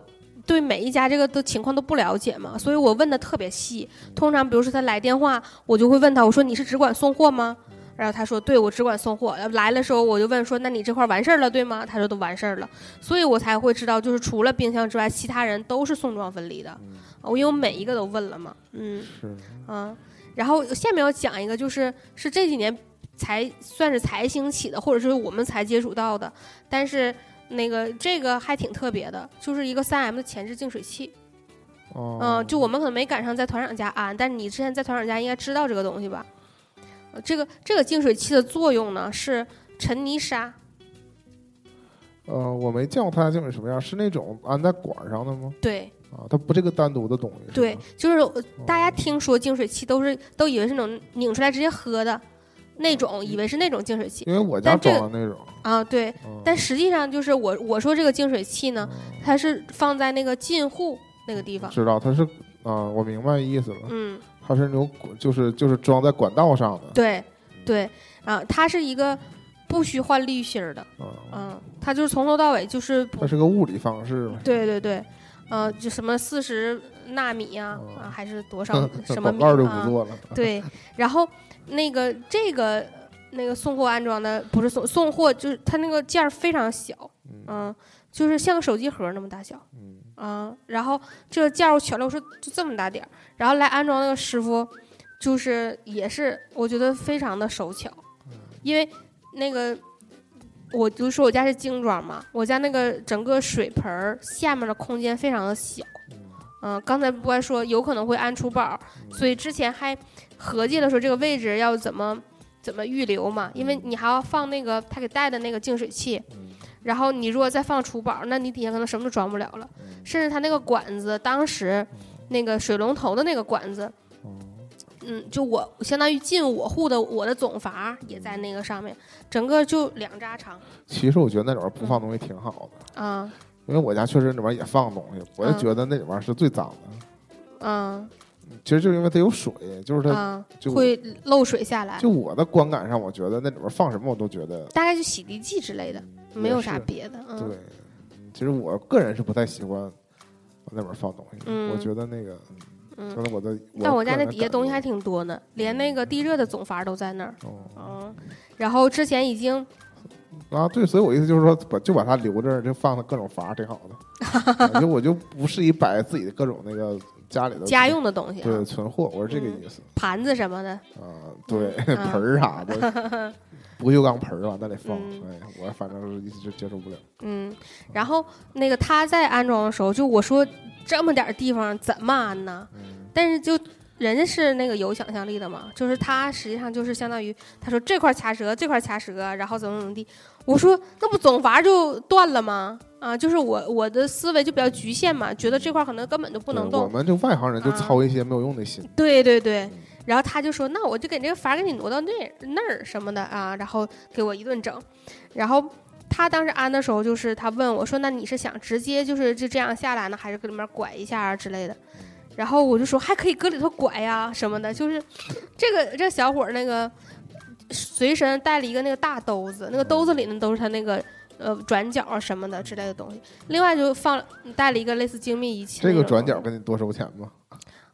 对每一家这个的情况都不了解嘛，所以我问的特别细。通常比如说他来电话，我就会问他，我说你是只管送货吗？然后他说对，我只管送货。来的时候我就问说，那你这块儿完事儿了对吗？他说都完事儿了，所以我才会知道，就是除了冰箱之外，其他人都是送装分离的。嗯我因为我每一个都问了嘛，嗯是嗯。然后下面要讲一个，就是是这几年才算是才兴起的，或者是我们才接触到的，但是那个这个还挺特别的，就是一个三 M 的前置净水器。哦，嗯，就我们可能没赶上在团长家安，但是你之前在团长家应该知道这个东西吧？呃这个这个净水器的作用呢是沉泥沙，呃，我没见过他家净水什么样，是那种安在管儿上的吗？对啊，它不这个单独的东西。对，就是呃大家哦听说净水器都是都以为是那种拧出来直接喝的那种，以为是那种净水器因为我家装的那种。啊，对。嗯但实际上就是我我说这个净水器呢，嗯它是放在那个进户那个地方，知道它是啊，我明白意思了，嗯，它是那种管就是就是装在管道上的。对对啊，它是一个不需换滤芯儿的，嗯，嗯，它就是从头到尾就是它是个物理方式嘛。对对对，呃，就什么四十纳米呀、哦啊，还是多少 什么米广告就不啊？做了。对，然后那个这个那个送货安装的不是送送货，就是它那个件儿非常小，嗯嗯，就是像个手机盒那么大小，嗯嗯，然后这个件儿我瞧了，我说就这么大点儿，然后来安装那个师傅，就是也是我觉得非常的手巧，嗯因为那个。我就说我家是精装嘛，我家那个整个水盆儿下面的空间非常的小，嗯、刚才不还说有可能会安厨宝，所以之前还合计了说这个位置要怎么怎么预留嘛，因为你还要放那个他给带的那个净水器，嗯然后你如果再放厨宝，那你底下可能什么都装不了了，甚至它那个管子当时那个水龙头的那个管子，嗯，就我相当于进我户的我的总阀也在那个上面，整个就两扎长。其实我觉得那里边不放东西挺好的，啊因为我家确实里边也放东西，我就嗯。觉得那里边是最脏的。嗯其实就是因为它有水，就是它啊，就会漏水下来，就我的观感上，我觉得那里边放什么我都觉得大概就洗涤剂之类的，没有啥别的，嗯，对。其实我个人是不太喜欢往那边放东西，嗯我觉得那个，嗯可能我的。但我家那底下东西还挺多呢，连那个地热的总阀都在那儿。哦嗯，然后之前已经啊，对，所以我意思就是说，把就把它留这儿，就放它各种阀，挺好的。啊就我就不适宜摆自己的各种那个家里的家用的东西啊，对存货，我是这个嗯意思盘子什么的，啊。对，嗯 盆儿啥的，不锈钢盆儿往那里放，嗯哎，我反正是一直接受不了。嗯，然后那个他在安装的时候，就我说这么点儿地方怎么安呢？嗯但是就人家是那个有想象力的嘛，就是他实际上就是相当于他说这块儿卡折，这块儿卡折，然后怎么怎么地。我说那不总阀就断了吗？啊，就是我我的思维就比较局限嘛，觉得这块儿可能根本就不能动。我们就外行人就啊操一些没有用的心。对对对，然后他就说，那我就给这个阀给你挪到那那儿什么的啊，然后给我一顿整，然后。他当时安的时候，就是他问我说：“那你是想直接就是就这样下来呢，还是搁里面拐一下啊之类的？”然后我就说：“还可以搁里头拐呀什么的。”就是这个这个小伙儿那个随身带了一个那个大兜子，那个兜子里呢都是他那个呃转角啊什么的之类的东西。另外就放带了一个类似精密仪器的这个转角跟你多收钱吗？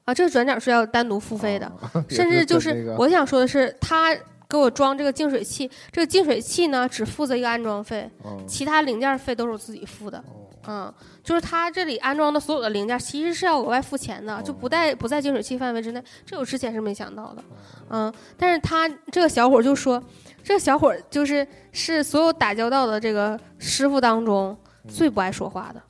啊，这个转角是要单独付费的。啊，甚至就是那个我想说的是，他给我装这个净水器，这个净水器呢只负责一个安装费，嗯其他零件费都是我自己付的。哦嗯，就是他这里安装的所有的零件其实是要额外付钱的，就不在不在净水器范围之内。这我之前是没想到的。嗯，但是他这个小伙就说，这个小伙就是是所有打交道的这个师傅当中最不爱说话的。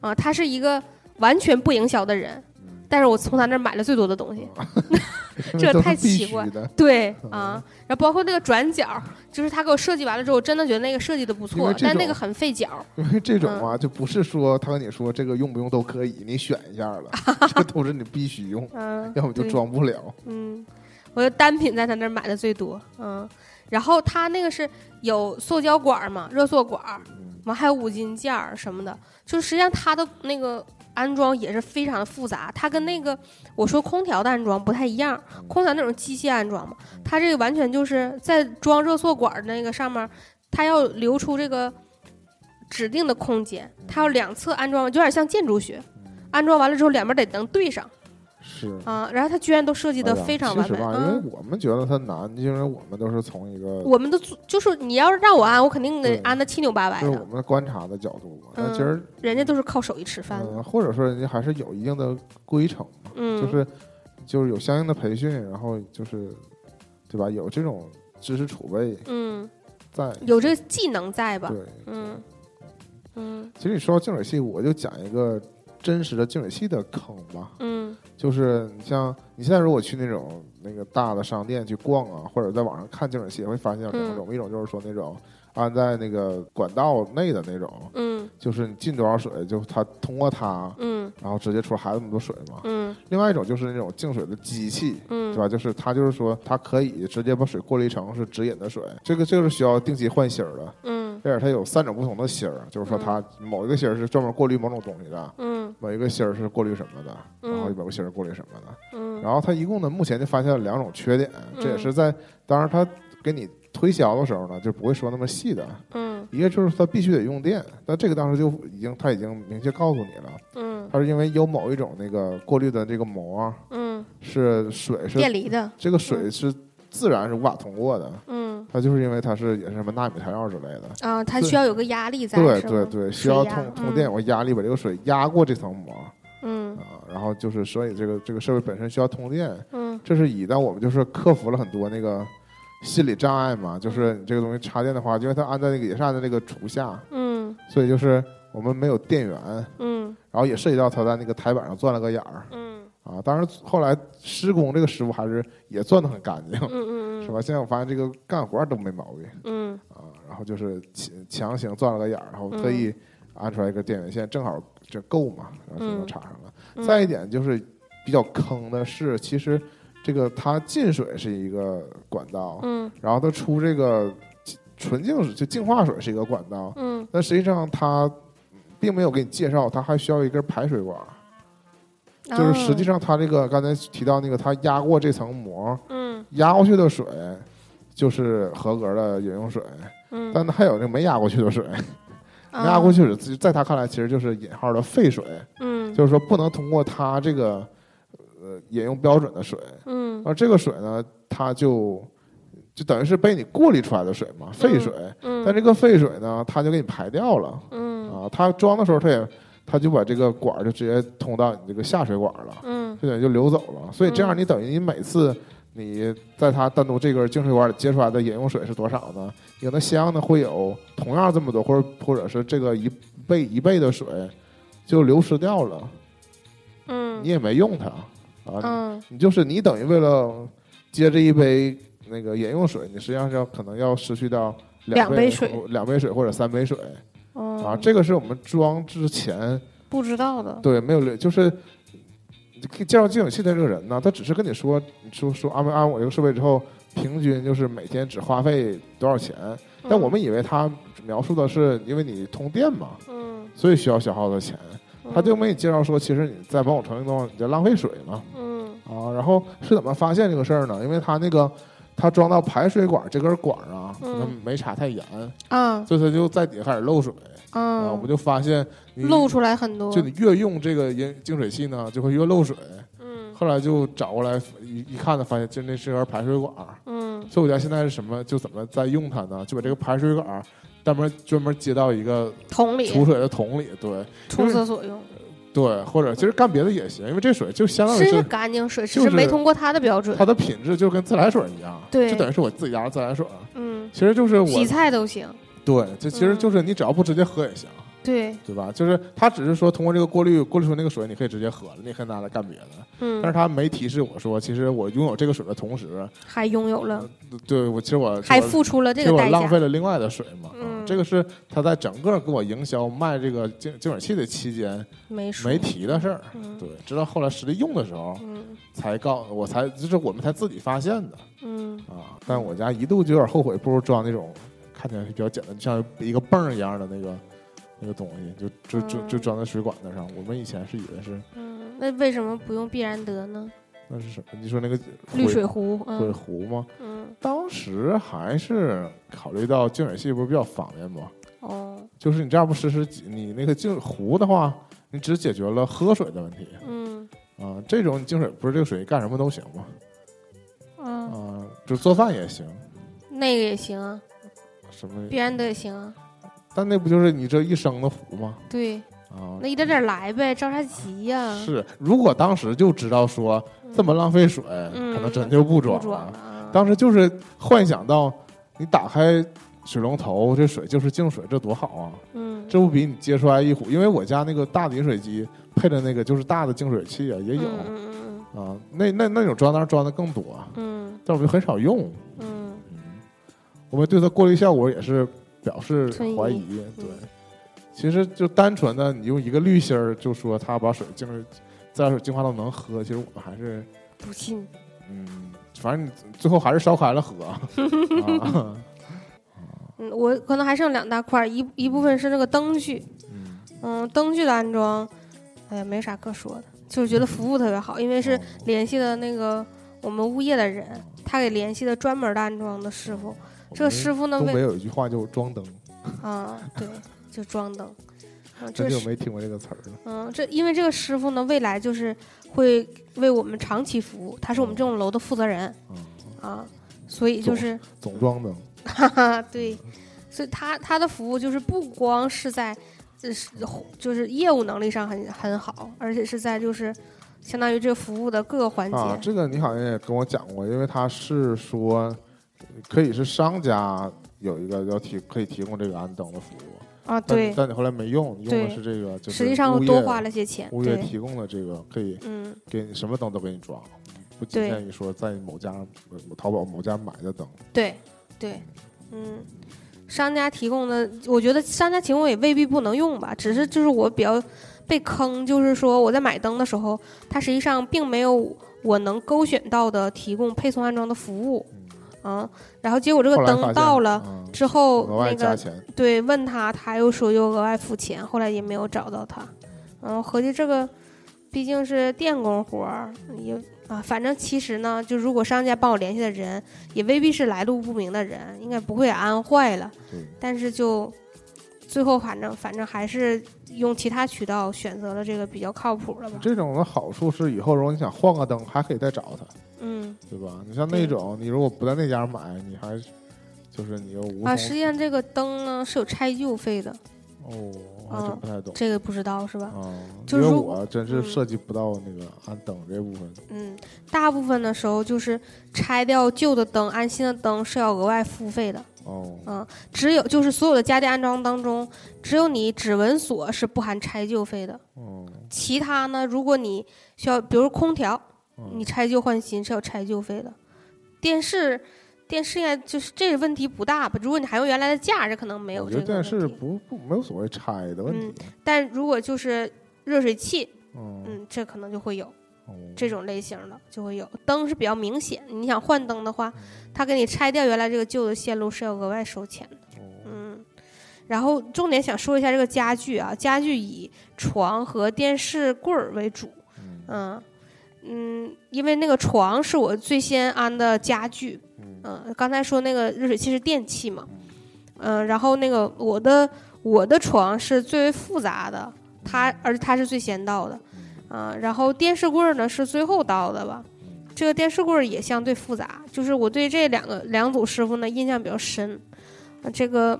啊，他是一个完全不营销的人。但是我从他那儿买了最多的东西，这太奇怪对啊，然后包括那个转角，就是他给我设计完了之后，我真的觉得那个设计的不错，但那个很费角。因为这种嗯啊，就不是说他跟你说这个用不用都可以，你选一下了，这都是你必须用，嗯，要么就装不了。嗯，我的单品在他那儿买的最多，嗯，然后它那个是有塑胶管儿嘛，热缩管完还有五金件儿什么的，就实际上它的那个安装也是非常的复杂，它跟那个我说空调的安装不太一样，空调那种机械安装嘛，它这个完全就是在装热缩管儿那个上面，它要留出这个指定的空间，它要两侧安装，有点像建筑学，安装完了之后两边得能对上是。啊，然后他居然都设计的非常完美，因嗯为我们觉得它难，因为我们都是从一个我们的做就是你要是让我安，我肯定得对安的七扭八歪的，就是我们观察的角度嘛。那嗯其实，人家都是靠手艺吃饭的，嗯，或者说人家还是有一定的规程就是就是有相应的培训，然后就是对吧？有这种知识储备嗯在，有这个技能在吧？对。嗯嗯其实你说到净水器，我就讲一个真实的净水器的坑吧。嗯就是你像你现在如果去那种那个大的商店去逛啊，或者在网上看净水器，会发现有两种，一种就是说那种安在那个管道内的那种，嗯就是你进多少水，就它通过它，嗯然后直接出来还有那么多水嘛。嗯另外一种就是那种净水的机器，嗯，对吧？就是它就是说它可以直接把水过滤成是直饮的水，这个这个是需要定期换芯儿的。嗯而且它有三种不同的芯儿，就是说它某一个芯儿是专门过滤某种东西的，嗯某一个芯儿是过滤什么的，嗯然后某个芯儿过滤什么的。嗯然后它一共呢，目前就发现了两种缺点，这也嗯是在当然它给你推销的时候呢，就不会说那么细的。嗯。一个就是它必须得用电，但这个当时就已经它已经明确告诉你了，嗯。它是因为有某一种那个过滤的这个膜嗯，是水是电离的，这个水是自然是无法通过的，嗯。它就是因为它是也是什么纳米材料之类的。啊，它需要有个压力在，对对对，需要通通电，有个压力把这个水压过这层膜。嗯。啊，然后就是所以这个这个设备本身需要通电，嗯。这是以，但我们就是克服了很多那个心理障碍嘛，就是你这个东西插电的话，因为它安在那个也是安在那个厨下，嗯。所以就是我们没有电源，嗯。然后也涉及到它在那个台板上钻了个眼儿。嗯。啊。当然后来施工这个师傅还是也钻得很干净，嗯嗯是吧？现在我发现这个干活都没毛病。嗯。啊，然后就是强强行钻了个眼儿，然后特意安出来一个电源线，正好这够嘛，然后就能插上了。嗯再一点就是比较坑的是，其实这个它进水是一个管道，嗯。然后它出这个纯净水就净化水是一个管道，嗯。但实际上它并没有给你介绍，它还需要一根排水管，嗯，就是实际上它这个刚才提到那个它压过这层膜，嗯。压过去的水就是合格的饮用水，嗯，但还有那个没压过去的水，啊 没压过去在他看来其实就是引号的废水，嗯。就是说不能通过它这个呃饮用标准的水。嗯而这个水呢，它就就等于是被你过滤出来的水嘛，废水。嗯，但这个废水呢，它就给你排掉了嗯啊。它装的时候，它也它就把这个管儿就直接通到你这个下水管了，嗯就等于就流走了。所以这样，你等于你每次你在它单独这根净水管里接出来的饮用水是多少呢？你可能相应的会有同样这么多，或者或者是这个一倍一倍的水就流失掉了，嗯你也没用它啊。嗯你就是你等于为了接这一杯那个饮用水，你实际上是要可能要失去到杯两杯水两杯水或者三杯水哦啊。这个是我们装之前不知道的，对没有留就是。介绍净水器的这个人呢，他只是跟你说，你说说安安我这个设备之后，平均就是每天只花费多少钱。但我们以为他描述的是因为你通电嘛，嗯所以需要消耗的钱。嗯他就没介绍说，其实你在某种程度中你在浪费水嘛。嗯啊，然后是怎么发现这个事儿呢？因为他那个他装到排水管这根管儿啊，可能嗯没插太严，啊所以他就在底下开始漏水啊。啊我们就发现你露出来很多，就你越用这个饮净水器呢，就会越漏水。嗯后来就找过来一一看呢，发现就那是根排水管。嗯所以我家现在是什么？就怎么在用它呢？就把这个排水管儿专门专门接到一个桶里储水的桶里，对冲厕所用，对，或者其实干别的也行，因为这水就相当于是是干净水，只就是是没通过它的标准它。的品质就跟自来水一样，对就等于是我自己家的自来水。嗯，其实就是我洗菜都行。对，这其实嗯就是你只要不直接喝也行，对，对吧？就是他只是说通过这个过滤过滤出那个水，你可以直接喝了，你也可以拿来干别的。但是嗯，它没提示我说，其实我拥有这个水的同时，还拥有了，对我其实我还付出了这个代价。浪费了另外的水嘛。啊嗯这个是他在整个给我营销卖这个净净水器的期间没没。提的事儿。嗯对，直到后来实际用的时候嗯才告我才就是我们才自己发现的嗯啊。但我家一度就有点后悔，不如装那种看起来比较简单，像一个泵一样的那个那个东西，就就就就嗯装在水管子上。我们以前是以为是嗯，那为什么不用必然得呢？那是什么？你说那个滤水壶，水嗯壶吗？嗯，当时还是考虑到净水器不是比较方便吗？哦，就是你这样不实施，你那个净壶的话，你只解决了喝水的问题嗯啊。这种净水不是这个水干什么都行吗？嗯，啊，就做饭也行，那个也行啊，什么？必然得也行啊。但那不就是你这一生的壶吗？对，啊那，一点点来呗，着啥急呀？是。如果当时就知道说这么浪费水，嗯可能真就不装。当时就是幻想到，你打开水龙头，这水就是净水，这多好啊！嗯，这不比你接出来一壶？因为我家那个大的饮水机配的那个就是大的净水器啊，也有。啊，那那那种装当然装的更多，嗯但我们就很少用。嗯嗯，我们对它过滤效果也是表示怀疑。嗯对，其实就单纯的你用一个滤芯儿就说他把水净自来水净化到能喝，其实我们还是嗯，不信。嗯，反正你最后还是烧开了喝啊。嗯，我可能还剩两大块儿，一一部分是那个灯具，嗯，嗯，灯具的安装，哎呀，没啥可说的，就是觉得服务特别好，因为是哦联系的那个我们物业的人，他给联系的专门的安装的师傅，这个师傅呢为东北有一句话叫装灯，啊，对，就装灯，嗯，真这是久没听过这个词儿了。嗯，这因为这个师傅呢，未来就是会为我们长期服务，他是我们这种楼的负责人嗯，啊，所以就是总装灯。哈哈，对，所以他他的服务就是不光是在，就是就是业务能力上很很好，而且是在就是相当于这个服务的各个环节。啊，这个你好像也跟我讲过，因为他是说可以是商家有一个要提可以提供这个安灯的服务，啊，但对，但你后来没用，用的是这个，就是实际上多花了些钱。物业提供的这个可以嗯，给你什么灯都给你装，不仅限于说在某家呃淘宝某家买的灯。对，对，嗯，商家提供的，我觉得商家提供也未必不能用吧，只是就是我比较被坑，就是说我在买灯的时候，它实际上并没有我能勾选到的提供配送安装的服务，嗯，然后结果这个灯到了。嗯之后额外那个对问他，他又说又额外付钱，后来也没有找到他。嗯，合计这个毕竟是电工活儿，也啊，反正其实呢，就如果商家帮我联系的人，也未必是来路不明的人，应该不会安坏了。但是就最后反正反正还是用其他渠道选择了这个比较靠谱的吧。这种的好处是以后如果你想换个灯，还可以再找他，嗯对吧？你像那对种你如果不在那家买，你还就是你又无啊，从实际上这个灯呢是有拆旧费的，哦，我还真嗯不太懂。这个不知道是吧？啊，因为就如我真是嗯涉及不到那个安灯这部分。嗯，大部分的时候就是拆掉旧的灯，安新的灯是要额外付费的。哦，嗯，只有就是所有的家电安装当中，只有你指纹锁是不含拆旧费的。哦，其他呢，如果你需要，比如空调，嗯你拆旧换新是要拆旧费的。电视，电视应该就是这个问题不大吧？如果你还用原来的架，这可能没有这个问觉得电视题。不不没有所谓拆的问题。但如果就是热水器，嗯，嗯，这可能就会有。哦这种类型的就会有灯是比较明显，你想换灯的话，嗯他给你拆掉原来这个旧的线路是要额外收钱的。哦嗯，然后重点想说一下这个家具啊，家具以床和电视柜儿为主。嗯嗯嗯，因为那个床是我最先安的家具。嗯嗯，刚才说那个热水器是电器嘛。嗯，然后那个我的我的床是最为复杂的，它而且它是最先到的。啊，然后电视柜儿呢是最后到的吧？这个电视柜儿也相对复杂，就是我对这两个两组师傅呢印象比较深。啊，这个，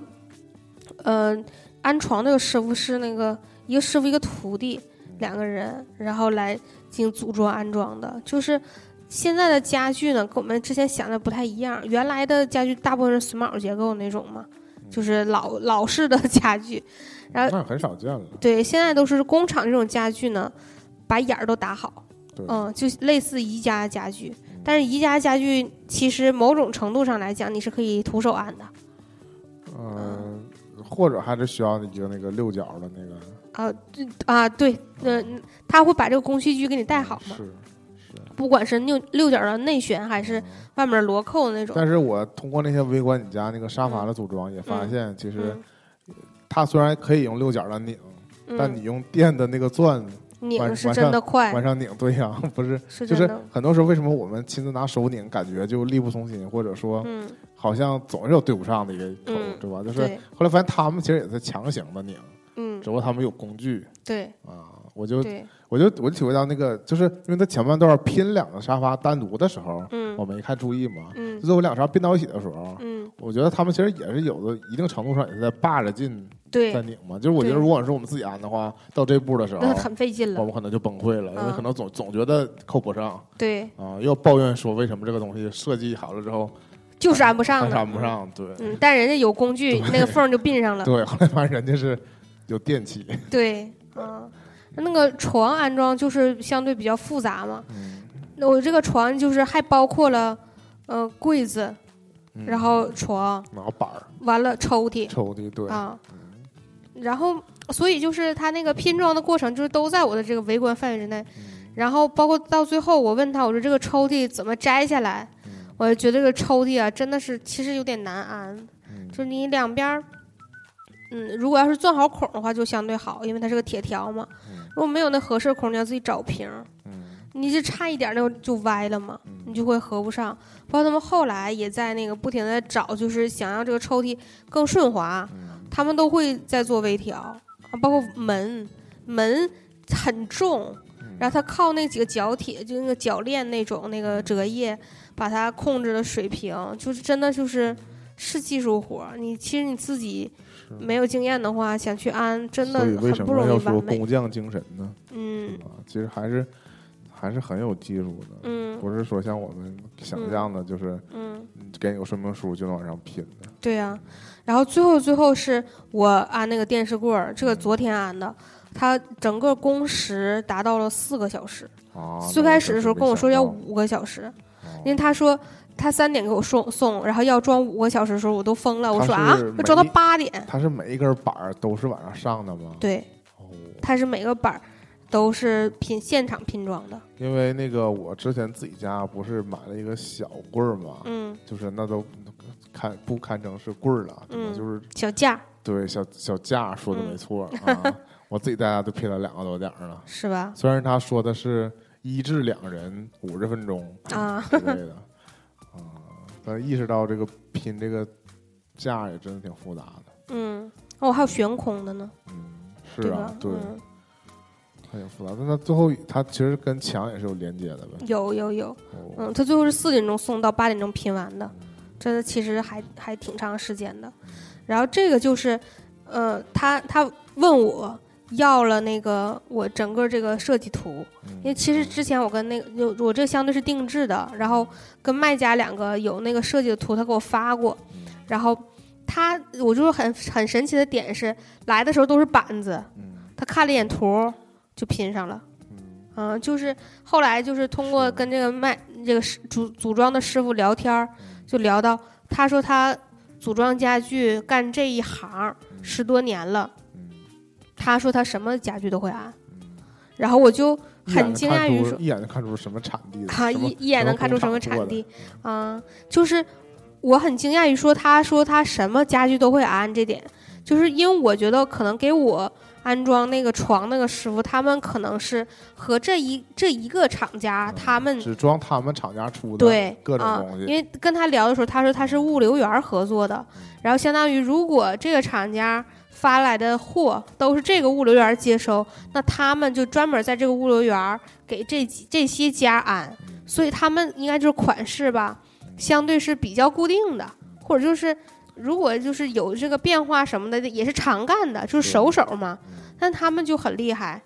呃，安床那个师傅是那个一个师傅一个徒弟两个人，然后来进行组装安装的。就是现在的家具呢，跟我们之前想的不太一样。原来的家具大部分是榫卯结构那种嘛，就是老老式的家具。然后那很少见了。对，现在都是工厂这种家具呢，把眼儿都打好。嗯，就类似宜家家具，但是宜家家具其实某种程度上来讲，你是可以徒手安的嗯，或者还是需要一个那个六角的那个啊，对啊，对，嗯、他会把这个工序机给你带好吗，是是。不管是六六角的内旋还是嗯外面螺扣的那种，但是我通过那些围观你家那个沙发的组装，也发嗯现其实嗯它虽然可以用六角的拧，但你嗯，用电的那个钻拧是真的快往，上拧，对呀、不是，就是很多时候为什么我们亲自拿手拧，感觉就力不从心，或者说嗯，好像总是有对不上的一个口，嗯对吧？就是，后来发现他们其实也是强行的拧，嗯只，不过他们有工具对啊。我就，我就我就体会到那个，就是因为他前半段拼两个沙发单独的时候，嗯我没看注意嘛。嗯就是我两个沙发并到一起的时候，嗯，我觉得他们其实也是有的一定程度上也是在霸着劲在对，拧嘛。就是我觉得如果是我们自己安的话，到这步的时候，那很费劲了，我们可能就崩溃了，因为嗯可能总总觉得扣不上对，啊，又抱怨说为什么这个东西设计好了之后就是安不上安不上。对嗯，但人家有工具，那个缝就并上了。对，后来发现人家是有电器，对，嗯，那个床安装就是相对比较复杂嘛。嗯，那我这个床就是还包括了，呃，柜子，嗯然后床，然后板儿、完了抽屉抽屉，对，啊，然后所以就是它那个拼装的过程，就是都在我的这个围观范围之内。嗯然后包括到最后，我问他，我说这个抽屉怎么摘下来？嗯我就觉得这个抽屉啊，真的是其实有点难安。嗯就是你两边儿，嗯，如果要是钻好孔的话，就相对好，因为它是个铁条嘛。嗯如果没有那合适孔，你要自己找平，嗯你就差一点儿那就歪了嘛，嗯你就会合不上。包括他们后来也在那个不停的找，就是想让这个抽屉更顺滑，嗯他们都会在做微调啊，包括门，门很重，嗯然后它靠那几个角铁，就那个铰链那种那个折页，把它控制的水平，就是真的就是是技术活儿。你其实你自己是没有经验的话，想去安，真的很不容么要说易。工匠精神呢？嗯。啊，其实还是还是很有技术的，嗯。不是说像我们想象的，就是嗯，嗯给你个说明书就能往上拼的。对呀、然后最后最后是我安那个电视柜儿，这个昨天安的，它整个工时达到了四个小时。啊，最开始的时候跟我说要五，个小时，哦。因为他说他三点给我送送，然后要装五个小时的时候，我都疯了。我说啊要装到八点。他是每一根板儿都是晚上上的吗？对，哦，他是每个板儿都是拼现场拼装的。因为那个我之前自己家不是买了一个小柜儿嘛，嗯，就是那都堪不堪称是柜儿了，嗯就是小架对小小架说的嗯没错、啊，我自己在家都拼了两个多点儿了。是吧？虽然他说的是一至两人五十分钟啊之类的，啊，但意识到这个拼这个架也真的挺复杂的。嗯，哦，还有悬空的呢，嗯，是啊？，对，嗯，它挺复杂。但它最后它其实跟墙也是有连接的呗。有有有，哦，嗯，他最后是四点钟送到八点钟拼完的，这其实还还挺长时间的。然后这个就是，呃，他他问我要了那个我整个这个设计图，嗯因为其实之前我跟那个就我这相对是定制的，然后跟卖家两个有那个设计的图，他给我发过，嗯。然后他我就是很很神奇的点是来的时候都是板子，嗯。他看了一眼图就拼上了。嗯。嗯，就是后来就是通过跟这个卖这个师组组装的师傅聊天就聊到他说他组装家具干这一行嗯。十多年了，嗯他说他什么家具都会安，嗯，然后我就很惊讶于说一眼能看出什么产地的，啊一一眼能看出什么产地，啊，就是我很惊讶于说他说他什么家具都会安这点，就是因为我觉得可能给我安装那个床那个师傅，他们可能是和这一这一个厂家他们只装他们厂家出的对各种啊东，西，因为跟他聊的时候，他说他是物流园儿合作的，嗯。然后相当于如果这个厂家发来的货都是这个物流园儿接收，那他们就专门在这个物流园儿给这几这些家安，所以他们应该就是款式吧，相对是比较固定的，或者就是如果就是有这个变化什么的，也是常干的，就是手手嘛。嗯但他们就很厉害，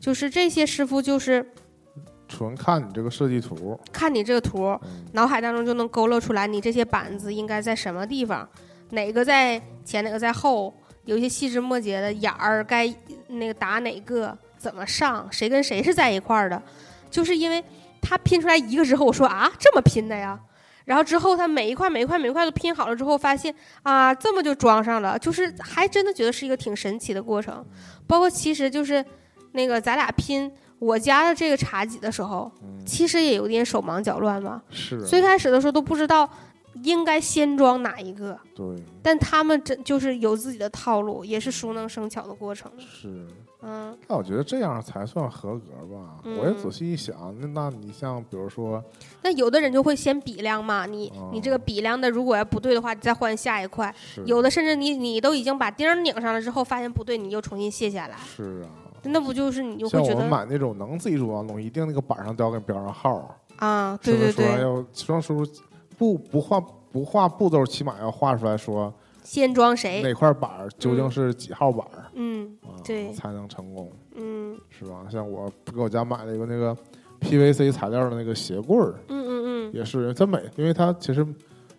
就是这些师傅就是纯看你这个设计图，看你这个图，嗯。脑海当中就能勾勒出来你这些板子应该在什么地方，哪个在前，哪个在后，有一些细枝末节的眼儿该那个打哪个，怎么上，谁跟谁是在一块儿的，就是因为他拼出来一个之后，我说啊这么拼的呀，然后之后他每一块每一块每一块都拼好了之后，发现啊这么就装上了，就是还真的觉得是一个挺神奇的过程，包括其实就是那个咱俩拼我家的这个茶几的时候，嗯，其实也有点手忙脚乱嘛。是。啊最开始的时候都不知道应该先装哪一个，对，但他们真就是有自己的套路，也是熟能生巧的过程。是。嗯，那我觉得这样才算合格吧。嗯。我也仔细一想，那那你像比如说，那有的人就会先比量嘛，你、哦。你这个比量的如果要不对的话，你再换下一块。有的甚至你你都已经把钉拧上了之后，发现不对，你又重新卸下来，是啊，那不就是你就会像我们觉得买那种能自己组装的东西，一定那个板上都要给标上号，啊，对对对，要装出不不画不画步骤，起码要画出来说先装谁？哪块板儿究竟是几号板儿、嗯啊，对才能成功，嗯是吧？像我给我家买了一个那个 PVC 材料的那个鞋柜儿，嗯嗯嗯也是它每因为它其实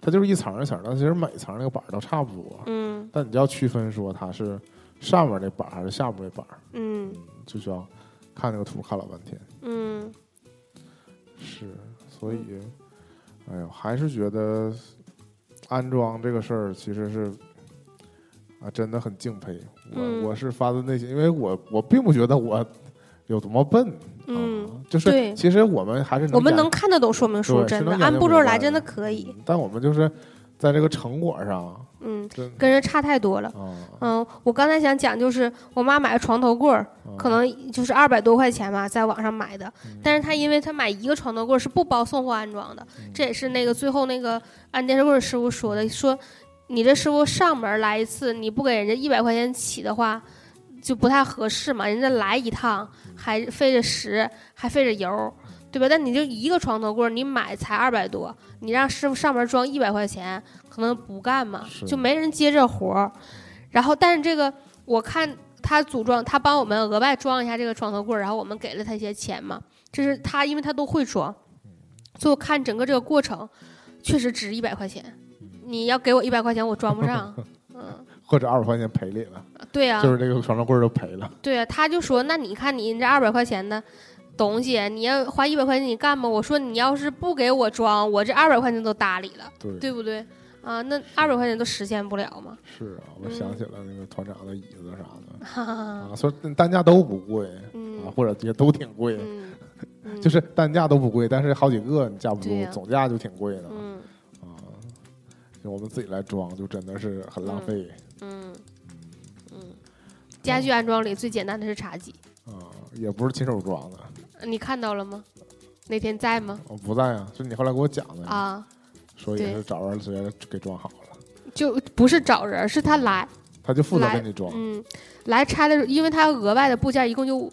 它就是一层一层的，其实每层那个板儿都差不多，嗯但你就要区分说它是上面那板儿还是下面那板儿，嗯就需要看那个图看老半天。嗯是，所以，哎呦，还是觉得安装这个事儿其实是啊，真的很敬佩。我、嗯我是发自内心，因为我我并不觉得我有多么笨，嗯啊，就是对其实我们还是我们能看得懂说明书，真的按步骤来真的的可以。嗯但我们就是在这个成果上，嗯，跟人差太多了。啊，嗯，我刚才想讲，就是我妈买个床头柜可能就是二百多块钱吧，在网上买的。嗯但是她因为她买一个床头柜儿是不包送货安装的，嗯这也是那个最后那个安电视柜师傅说的，说你这师傅上门来一次，你不给人家一百块钱起的话，就不太合适嘛。人家来一趟还费着时，还费着油。对吧？但你就一个床头柜，你买才二百多，你让师傅上门装一百块钱，可能不干嘛，就没人接这活儿。然后，但是这个我看他组装，他帮我们额外装一下这个床头柜，然后我们给了他一些钱嘛。这是他，因为他都会装，所以我看整个这个过程确实值一百块钱。你要给我一百块钱，我装不上。嗯，或者二百块钱赔你了，对呀、就是这个床头柜都赔了。对呀、他就说，那你看你这二百块钱的东西，你要花一百块钱你干吗？我说你要是不给我装，我这二百块钱都搭理了，对，对不对？啊，那二百块钱都实现不了吗。是啊，我想起了那个团长的椅子啥的。啊，说单价都不贵啊，嗯或者也都挺贵。就是单价都不贵，但是好几个你架不住，总价就挺贵的、嗯。啊。就我们自己来装，就真的是很浪费、嗯。嗯，家具安装里最简单的是茶几，啊，也不是亲手装的，你看到了吗？那天在吗？我不在啊，是你后来给我讲的，啊，对说也是找人直接给装好了，就不是找人，是他来，他就负责给你装，嗯，来拆的时候，因为他额外的部件一共就，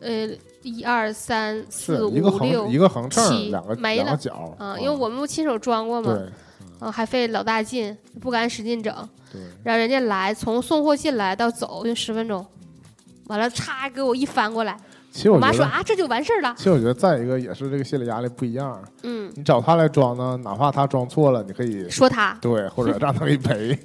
呃，一二三四五六一个横秤，七两个角啊，因为我们不亲手装过嘛，对啊，还费老大劲，不敢使劲整，对让人家来，从送货进来到走用十分钟，完了嚓给我一翻过来，其实我妈说啊这就完事儿了，其实我觉得再一个也是这个心理压力不一样，嗯，你找他来装呢，哪怕他装错了，你可以说他，对，或者让他给你赔，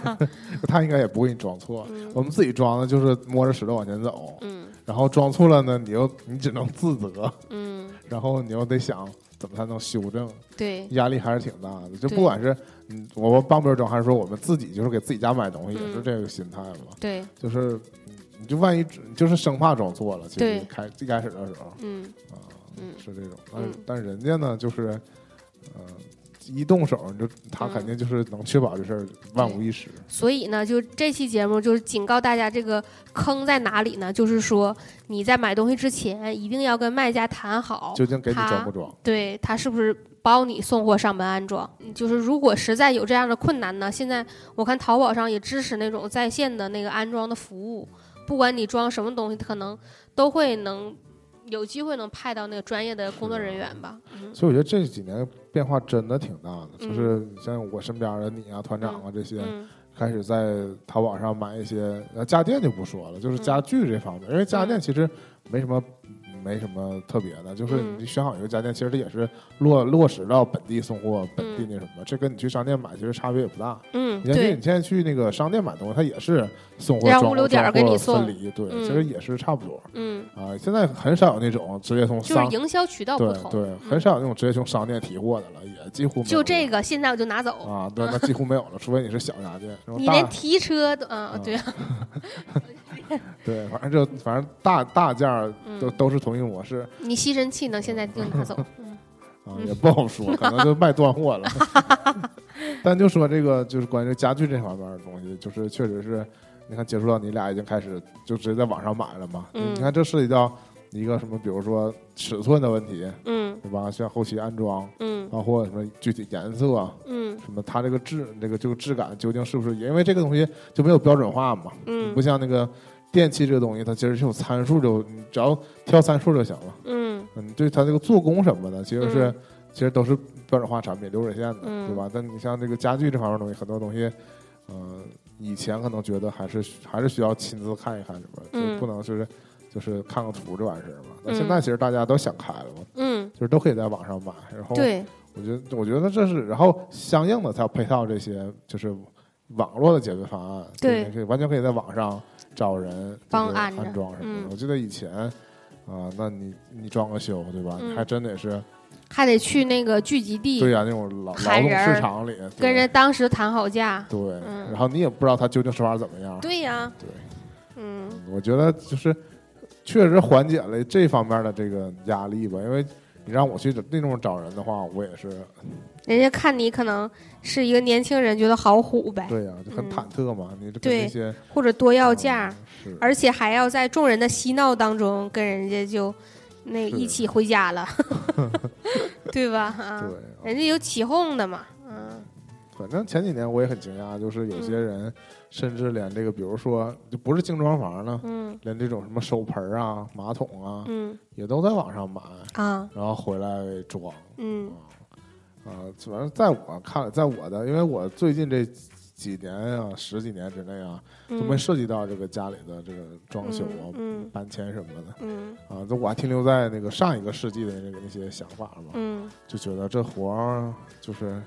他应该也不会给你装错。嗯。我们自己装呢，就是摸着石头往前走，嗯。然后装错了呢，你又你只能自责，嗯，然后你又得想怎么才能修正，对，压力还是挺大的。就不管是嗯，我们帮别人装，还是说我们自己就是给自己家买东西，也嗯。是这个心态嘛。对，就是嗯你就万一就是生怕装错了，其对实开最开始的时候嗯啊，嗯是这种。但是嗯但是人家呢，就是嗯，一动手你就他嗯肯定就是能确保这事儿万无一失。所以呢，就这期节目就是警告大家，这个坑在哪里呢？就是说你在买东西之前，一定要跟卖家谈好，究竟给你装不装？对他是不是包你送货上门安装？嗯就是如果实在有这样的困难呢，现在我看淘宝上也支持那种在线的那个安装的服务，不管你装什么东西，可能都会能有机会能派到那个专业的工作人员吧。嗯所以我觉得这几年变化真的挺大的，嗯就是像我身边的你啊、团长啊这些，嗯开始在淘宝上买一些，呃，家电就不说了，就是嗯家具这方面，因为家电嗯其实没什么。没什么特别的，就是嗯。你选好一个家电，其实它也是落落实到本地送货、本地嗯那什么，这跟你去商店买其实差别也不大。嗯，你看，对。你现在去那个商店买东西，它也是送货装让物流点给你送。分离，对，嗯。其实也是差不多。嗯，啊。现在很少有那种直接从就是营销渠道不对同。对，很少有那种直接从商店提货的了，也几乎没有就这个，现在我就拿走。啊，对，那几乎没有了，除非你是小家电，你连提车都啊，啊。对啊，对，反正就反正大大件儿都嗯，都是同一模式。你吸尘器呢，现在就拿走。嗯啊，嗯也不好说，可能就卖断货了。但就说这个，就是关于家具这方面的东西，就是确实是，你看接触到你俩已经开始就直接在网上买了嘛。嗯你看这涉及到一个什么，比如说尺寸的问题，嗯对吧？像后期安装，嗯包括什么具体颜色，啊嗯什么它这个质，这个这个质感究竟是不是？因为这个东西就没有标准化嘛，嗯不像那个电器这个东西，它其实是有参数就，你只要挑参数就行了。嗯嗯，对它这个做工什么的，其实是、嗯其实都是标准化产品，流水线的，嗯对吧？但你像这个家具这方面东西，很多东西，嗯、以前可能觉得还是还是需要亲自看一看，是吧？就嗯不能就是就是看个图就完事儿嘛。那嗯现在其实大家都想开了嘛，嗯，就是都可以在网上买，然后对，我觉得我觉得这是，然后相应的它要配套这些就是网络的解决方案，对可以完全可以在网上找人就是帮安安装什么的。嗯我记得以前啊、那你你装个修对吧？嗯你还真得是。还得去那个聚集地对呀、那种劳劳动喊人儿市场里跟人当时谈好价。对，嗯然后你也不知道他究竟手法怎么样。对呀，对，嗯我觉得就是确实缓解了这方面的这个压力吧，因为你让我去找那种找人的话，我也是人家看你可能是一个年轻人，觉得好虎呗，对呀、就很嗯。忐忑嘛。你对那些或者多要价，嗯而且还要在众人的嬉闹当中跟人家就那一起回家了，对吧？啊，对，人家有起哄的嘛，嗯。反正前几年我也很惊讶，就是有些人甚至连这个，比如说就不是精装房呢，嗯。连这种什么手盆儿啊、马桶啊，嗯。也都在网上买，啊。然后回来装。嗯。啊，反正在我看来，在我的，因为我最近这几年啊，十几年之内啊，都没嗯涉及到这个家里的这个装修啊、嗯搬迁什么的。嗯。啊，就我还停留在那个上一个世纪的那个那些想法嘛，嗯。就觉得这活儿就是，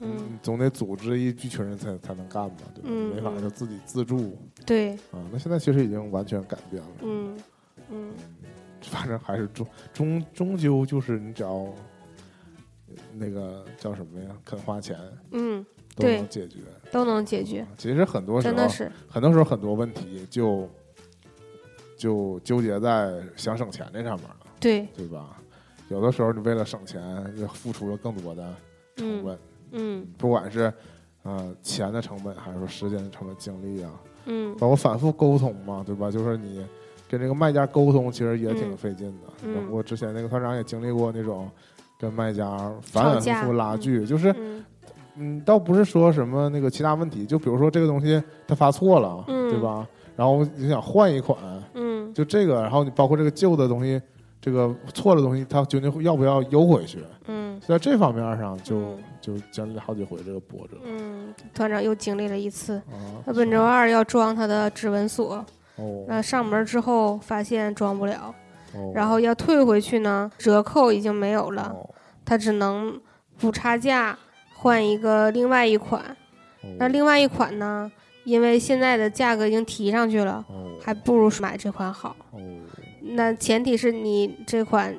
嗯，总得组织一一群人才才能干嘛，对吧？嗯没法嗯就自己自助。对，啊。那现在其实已经完全改变了，嗯嗯。反正还是终终终究就是你只要那个叫什么呀，肯花钱嗯，都对。能解决。都能解决，其实很多时候真的，是，很多时候很多问题就就纠结在想省钱这上面了，对，对吧？有的时候你为了省钱，就付出了更多的成嗯。本，嗯不管是呃钱的成本，还是说时间的成本、精力啊，嗯包括反复沟通嘛，对吧？就是你跟这个卖家沟通，其实也挺嗯费劲的。嗯包括之前那个团长也经历过那种跟卖家反反复复拉锯，就是嗯嗯，倒不是说什么那个其他问题，就比如说这个东西它发错了，嗯对吧？然后你想换一款，嗯就这个，然后你包括这个旧的东西，这个错的东西，他究竟要不要邮回去？嗯在这方面上就，嗯就经历了好几回这个波折嗯，团长又经历了一次。啊。他本周二要装他的指纹锁，哦，那上门之后发现装不了，哦然后要退回去呢，折扣已经没有了，哦他只能补差价换一个另外一款。哦那另外一款呢，因为现在的价格已经提上去了，哦还不如买这款好。哦，那前提是你这款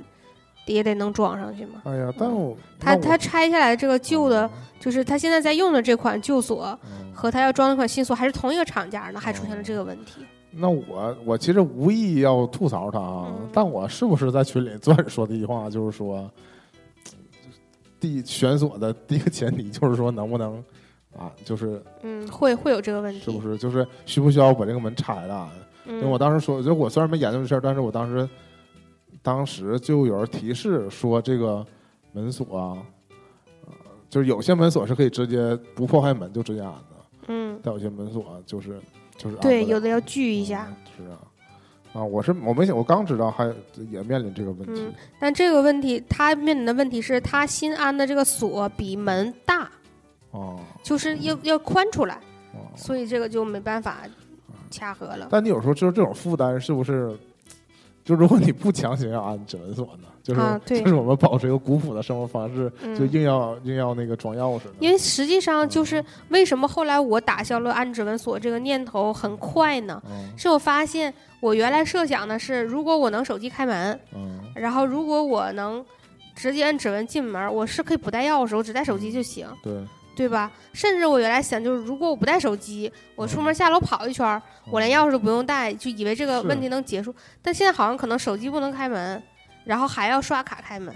也得能装上去嘛。哎呀，但我他他拆下来这个旧的，就是他现在在用的这款旧锁嗯和他要装那款新锁还是同一个厂家呢，还出现了这个问题。那我我其实无意要吐槽他啊，嗯但我是不是在群里昨晚说的一句话，就是说，第选锁的第一个前提就是说能不能啊，就是嗯，会会有这个问题。是不是就是需不需要把这个门拆了？因为我嗯当时说，就我虽然没研究这事儿，但是我当时当时就有人提示说，这个门锁啊，呃，就是有些门锁是可以直接不破坏门就直接安的，嗯，但有些门锁就是就是安对，了有的要锯一下。嗯是啊，啊，我是我没想，我刚知道还也面临这个问题嗯，但这个问题，他面临的问题是他新安的这个锁比门大，哦就是要要宽出来，哦。所以这个就没办法掐合了。但你有时候就是这种负担是不是？就如果你不强行要安指纹锁呢，就是、就是我们保持一个古朴的生活方式，嗯就硬要硬要那个装钥匙？因为实际上就是为什么后来我打消了安指纹锁这个念头很快呢？嗯是我发现我原来设想的是，如果我能手机开门，嗯然后如果我能直接按指纹进门，我是可以不带钥匙，我只带手机就行，对，对吧？甚至我原来想就是，如果我不带手机，我出门下楼跑一圈儿，我连钥匙都不用带，就以为这个问题能结束。但现在好像可能手机不能开门，然后还要刷卡开门。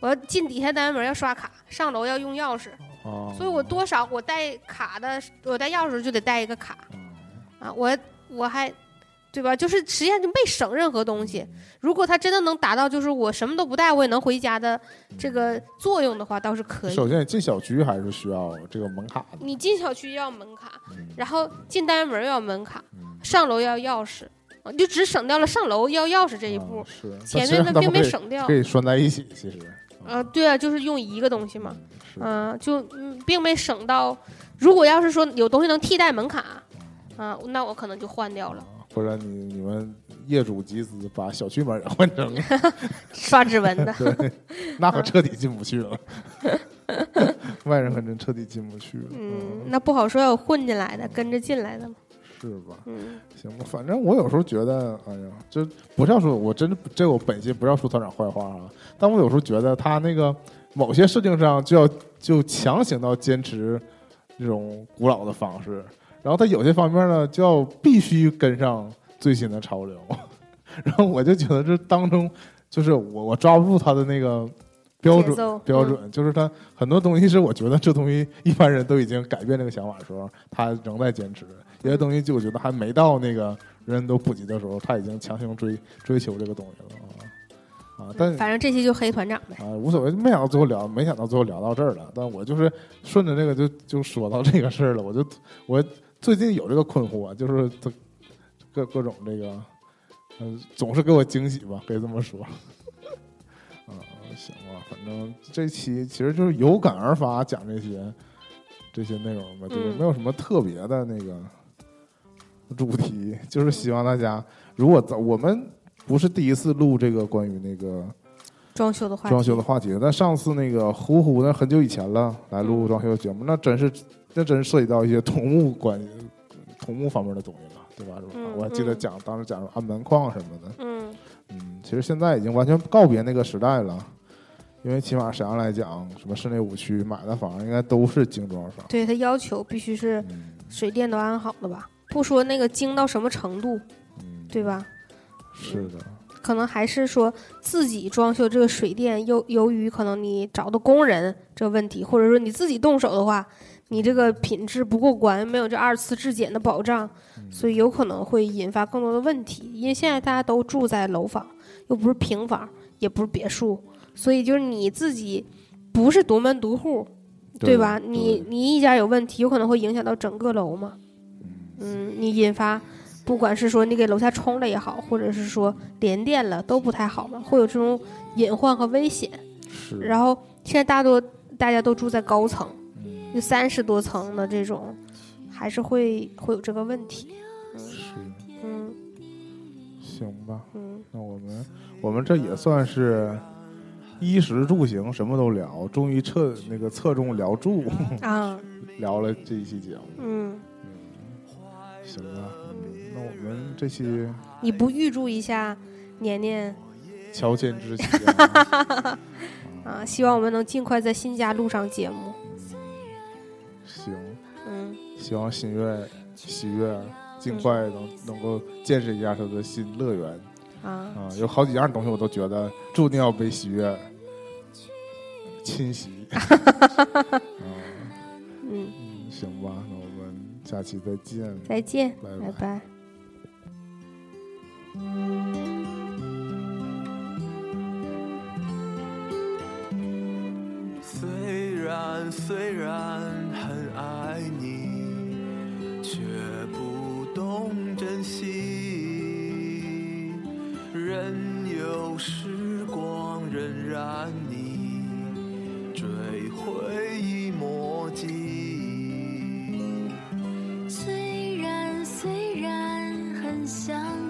我要进底下单元门要刷卡，上楼要用钥匙，哦，所以我多少我带卡的，我带钥匙就得带一个卡啊，我我还。对吧？就是实际上就没省任何东西。如果它真的能达到，就是我什么都不带我也能回家的这个作用的话，倒是可以。首先，进小区还是需要这个门卡的。你进小区要门卡，嗯然后进单元门要门卡，嗯上楼要钥匙，你就只省掉了上楼要钥匙这一步啊，是前面的并没省掉可。以拴在一起，其实。啊，对啊，就是用一个东西嘛，是嗯、就嗯，并没省到。如果要是说有东西能替代门卡，啊，那我可能就换掉了，啊或者你你们业主集资把小区门也换成，刷指纹的。对，那可彻底进不去了。外人可真彻底进不去了。嗯，那不好说，有混进来的，跟着进来的嘛。是吧？嗯行吧，反正我有时候觉得，哎呀，就不是要说，我真的这我本心不是要说团长坏话啊，但我有时候觉得他那个某些事情上就要就强行到坚持这种古老的方式，然后他有些方面呢就要必须跟上最新的潮流，然后我就觉得这当中就是我我抓不住他的那个标准标准，就是他很多东西是我觉得这东西一般人都已经改变这个想法的时候，他仍在坚持。有些东西就我觉得还没到那个人都普及的时候，他已经强行追追求这个东西了啊啊！但反正这期就黑团长呗。啊无所谓，没想到最后聊，没想到最后聊到这儿了。但我就是顺着这个就就说到这个事儿了。我就我最近有这个困惑，就是这各各种这个，嗯、总是给我惊喜吧，可以这么说。啊，行吧，反正这期其实就是有感而发讲这些这些内容吧，就是嗯没有什么特别的那个主题，就是希望大家如果咱我们不是第一次录这个关于那个装修的话题，装修的话题，那上次那个呼呼那很久以前了，来录装修节目，那真是那真涉及到一些土木关土木方面的东西了，对吧？是吧嗯我还记得讲当时讲安门框什么的，嗯。嗯，其实现在已经完全告别那个时代了，因为起码沈阳来讲，什么室内五区买的房应该都是精装房，对他要求必须是嗯。水电都安好了吧？不说那个精到什么程度，嗯，对吧？是的，可能还是说自己装修这个水电，由由于可能你找的工人这个问题，或者说你自己动手的话，你这个品质不过关，没有这二次质检的保障，嗯所以有可能会引发更多的问题。因为现在大家都住在楼房，又不是平房，也不是别墅，所以就是你自己不是独门独户，对吧？你你一家有问题，有可能会影响到整个楼嘛。嗯，你引发，不管是说你给楼下冲了也好，或者是说连电了，都不太好嘛，会有这种隐患和危险。是，然后现在大多大家都住在高层，嗯有三十多层的这种，还是会会有这个问题。是，嗯行吧。嗯，那我们我们这也算是衣食住行什么都聊，终于侧那个侧重聊住，啊，聊了这一期节目。嗯，行吧，嗯，那我们这期你不预祝一下年年乔迁之喜啊，啊？希望我们能尽快在新家录上节目。希望新月喜悦尽快能能够见识一下他的新乐园啊，啊！有好几样东西我都觉得注定要被喜悦侵袭。啊，嗯，嗯，行吧，那我们下期再见。再见，拜拜拜。虽然虽然很爱你，却不懂珍惜。任由时光荏苒你，追回忆墨迹。虽然虽然很想你，想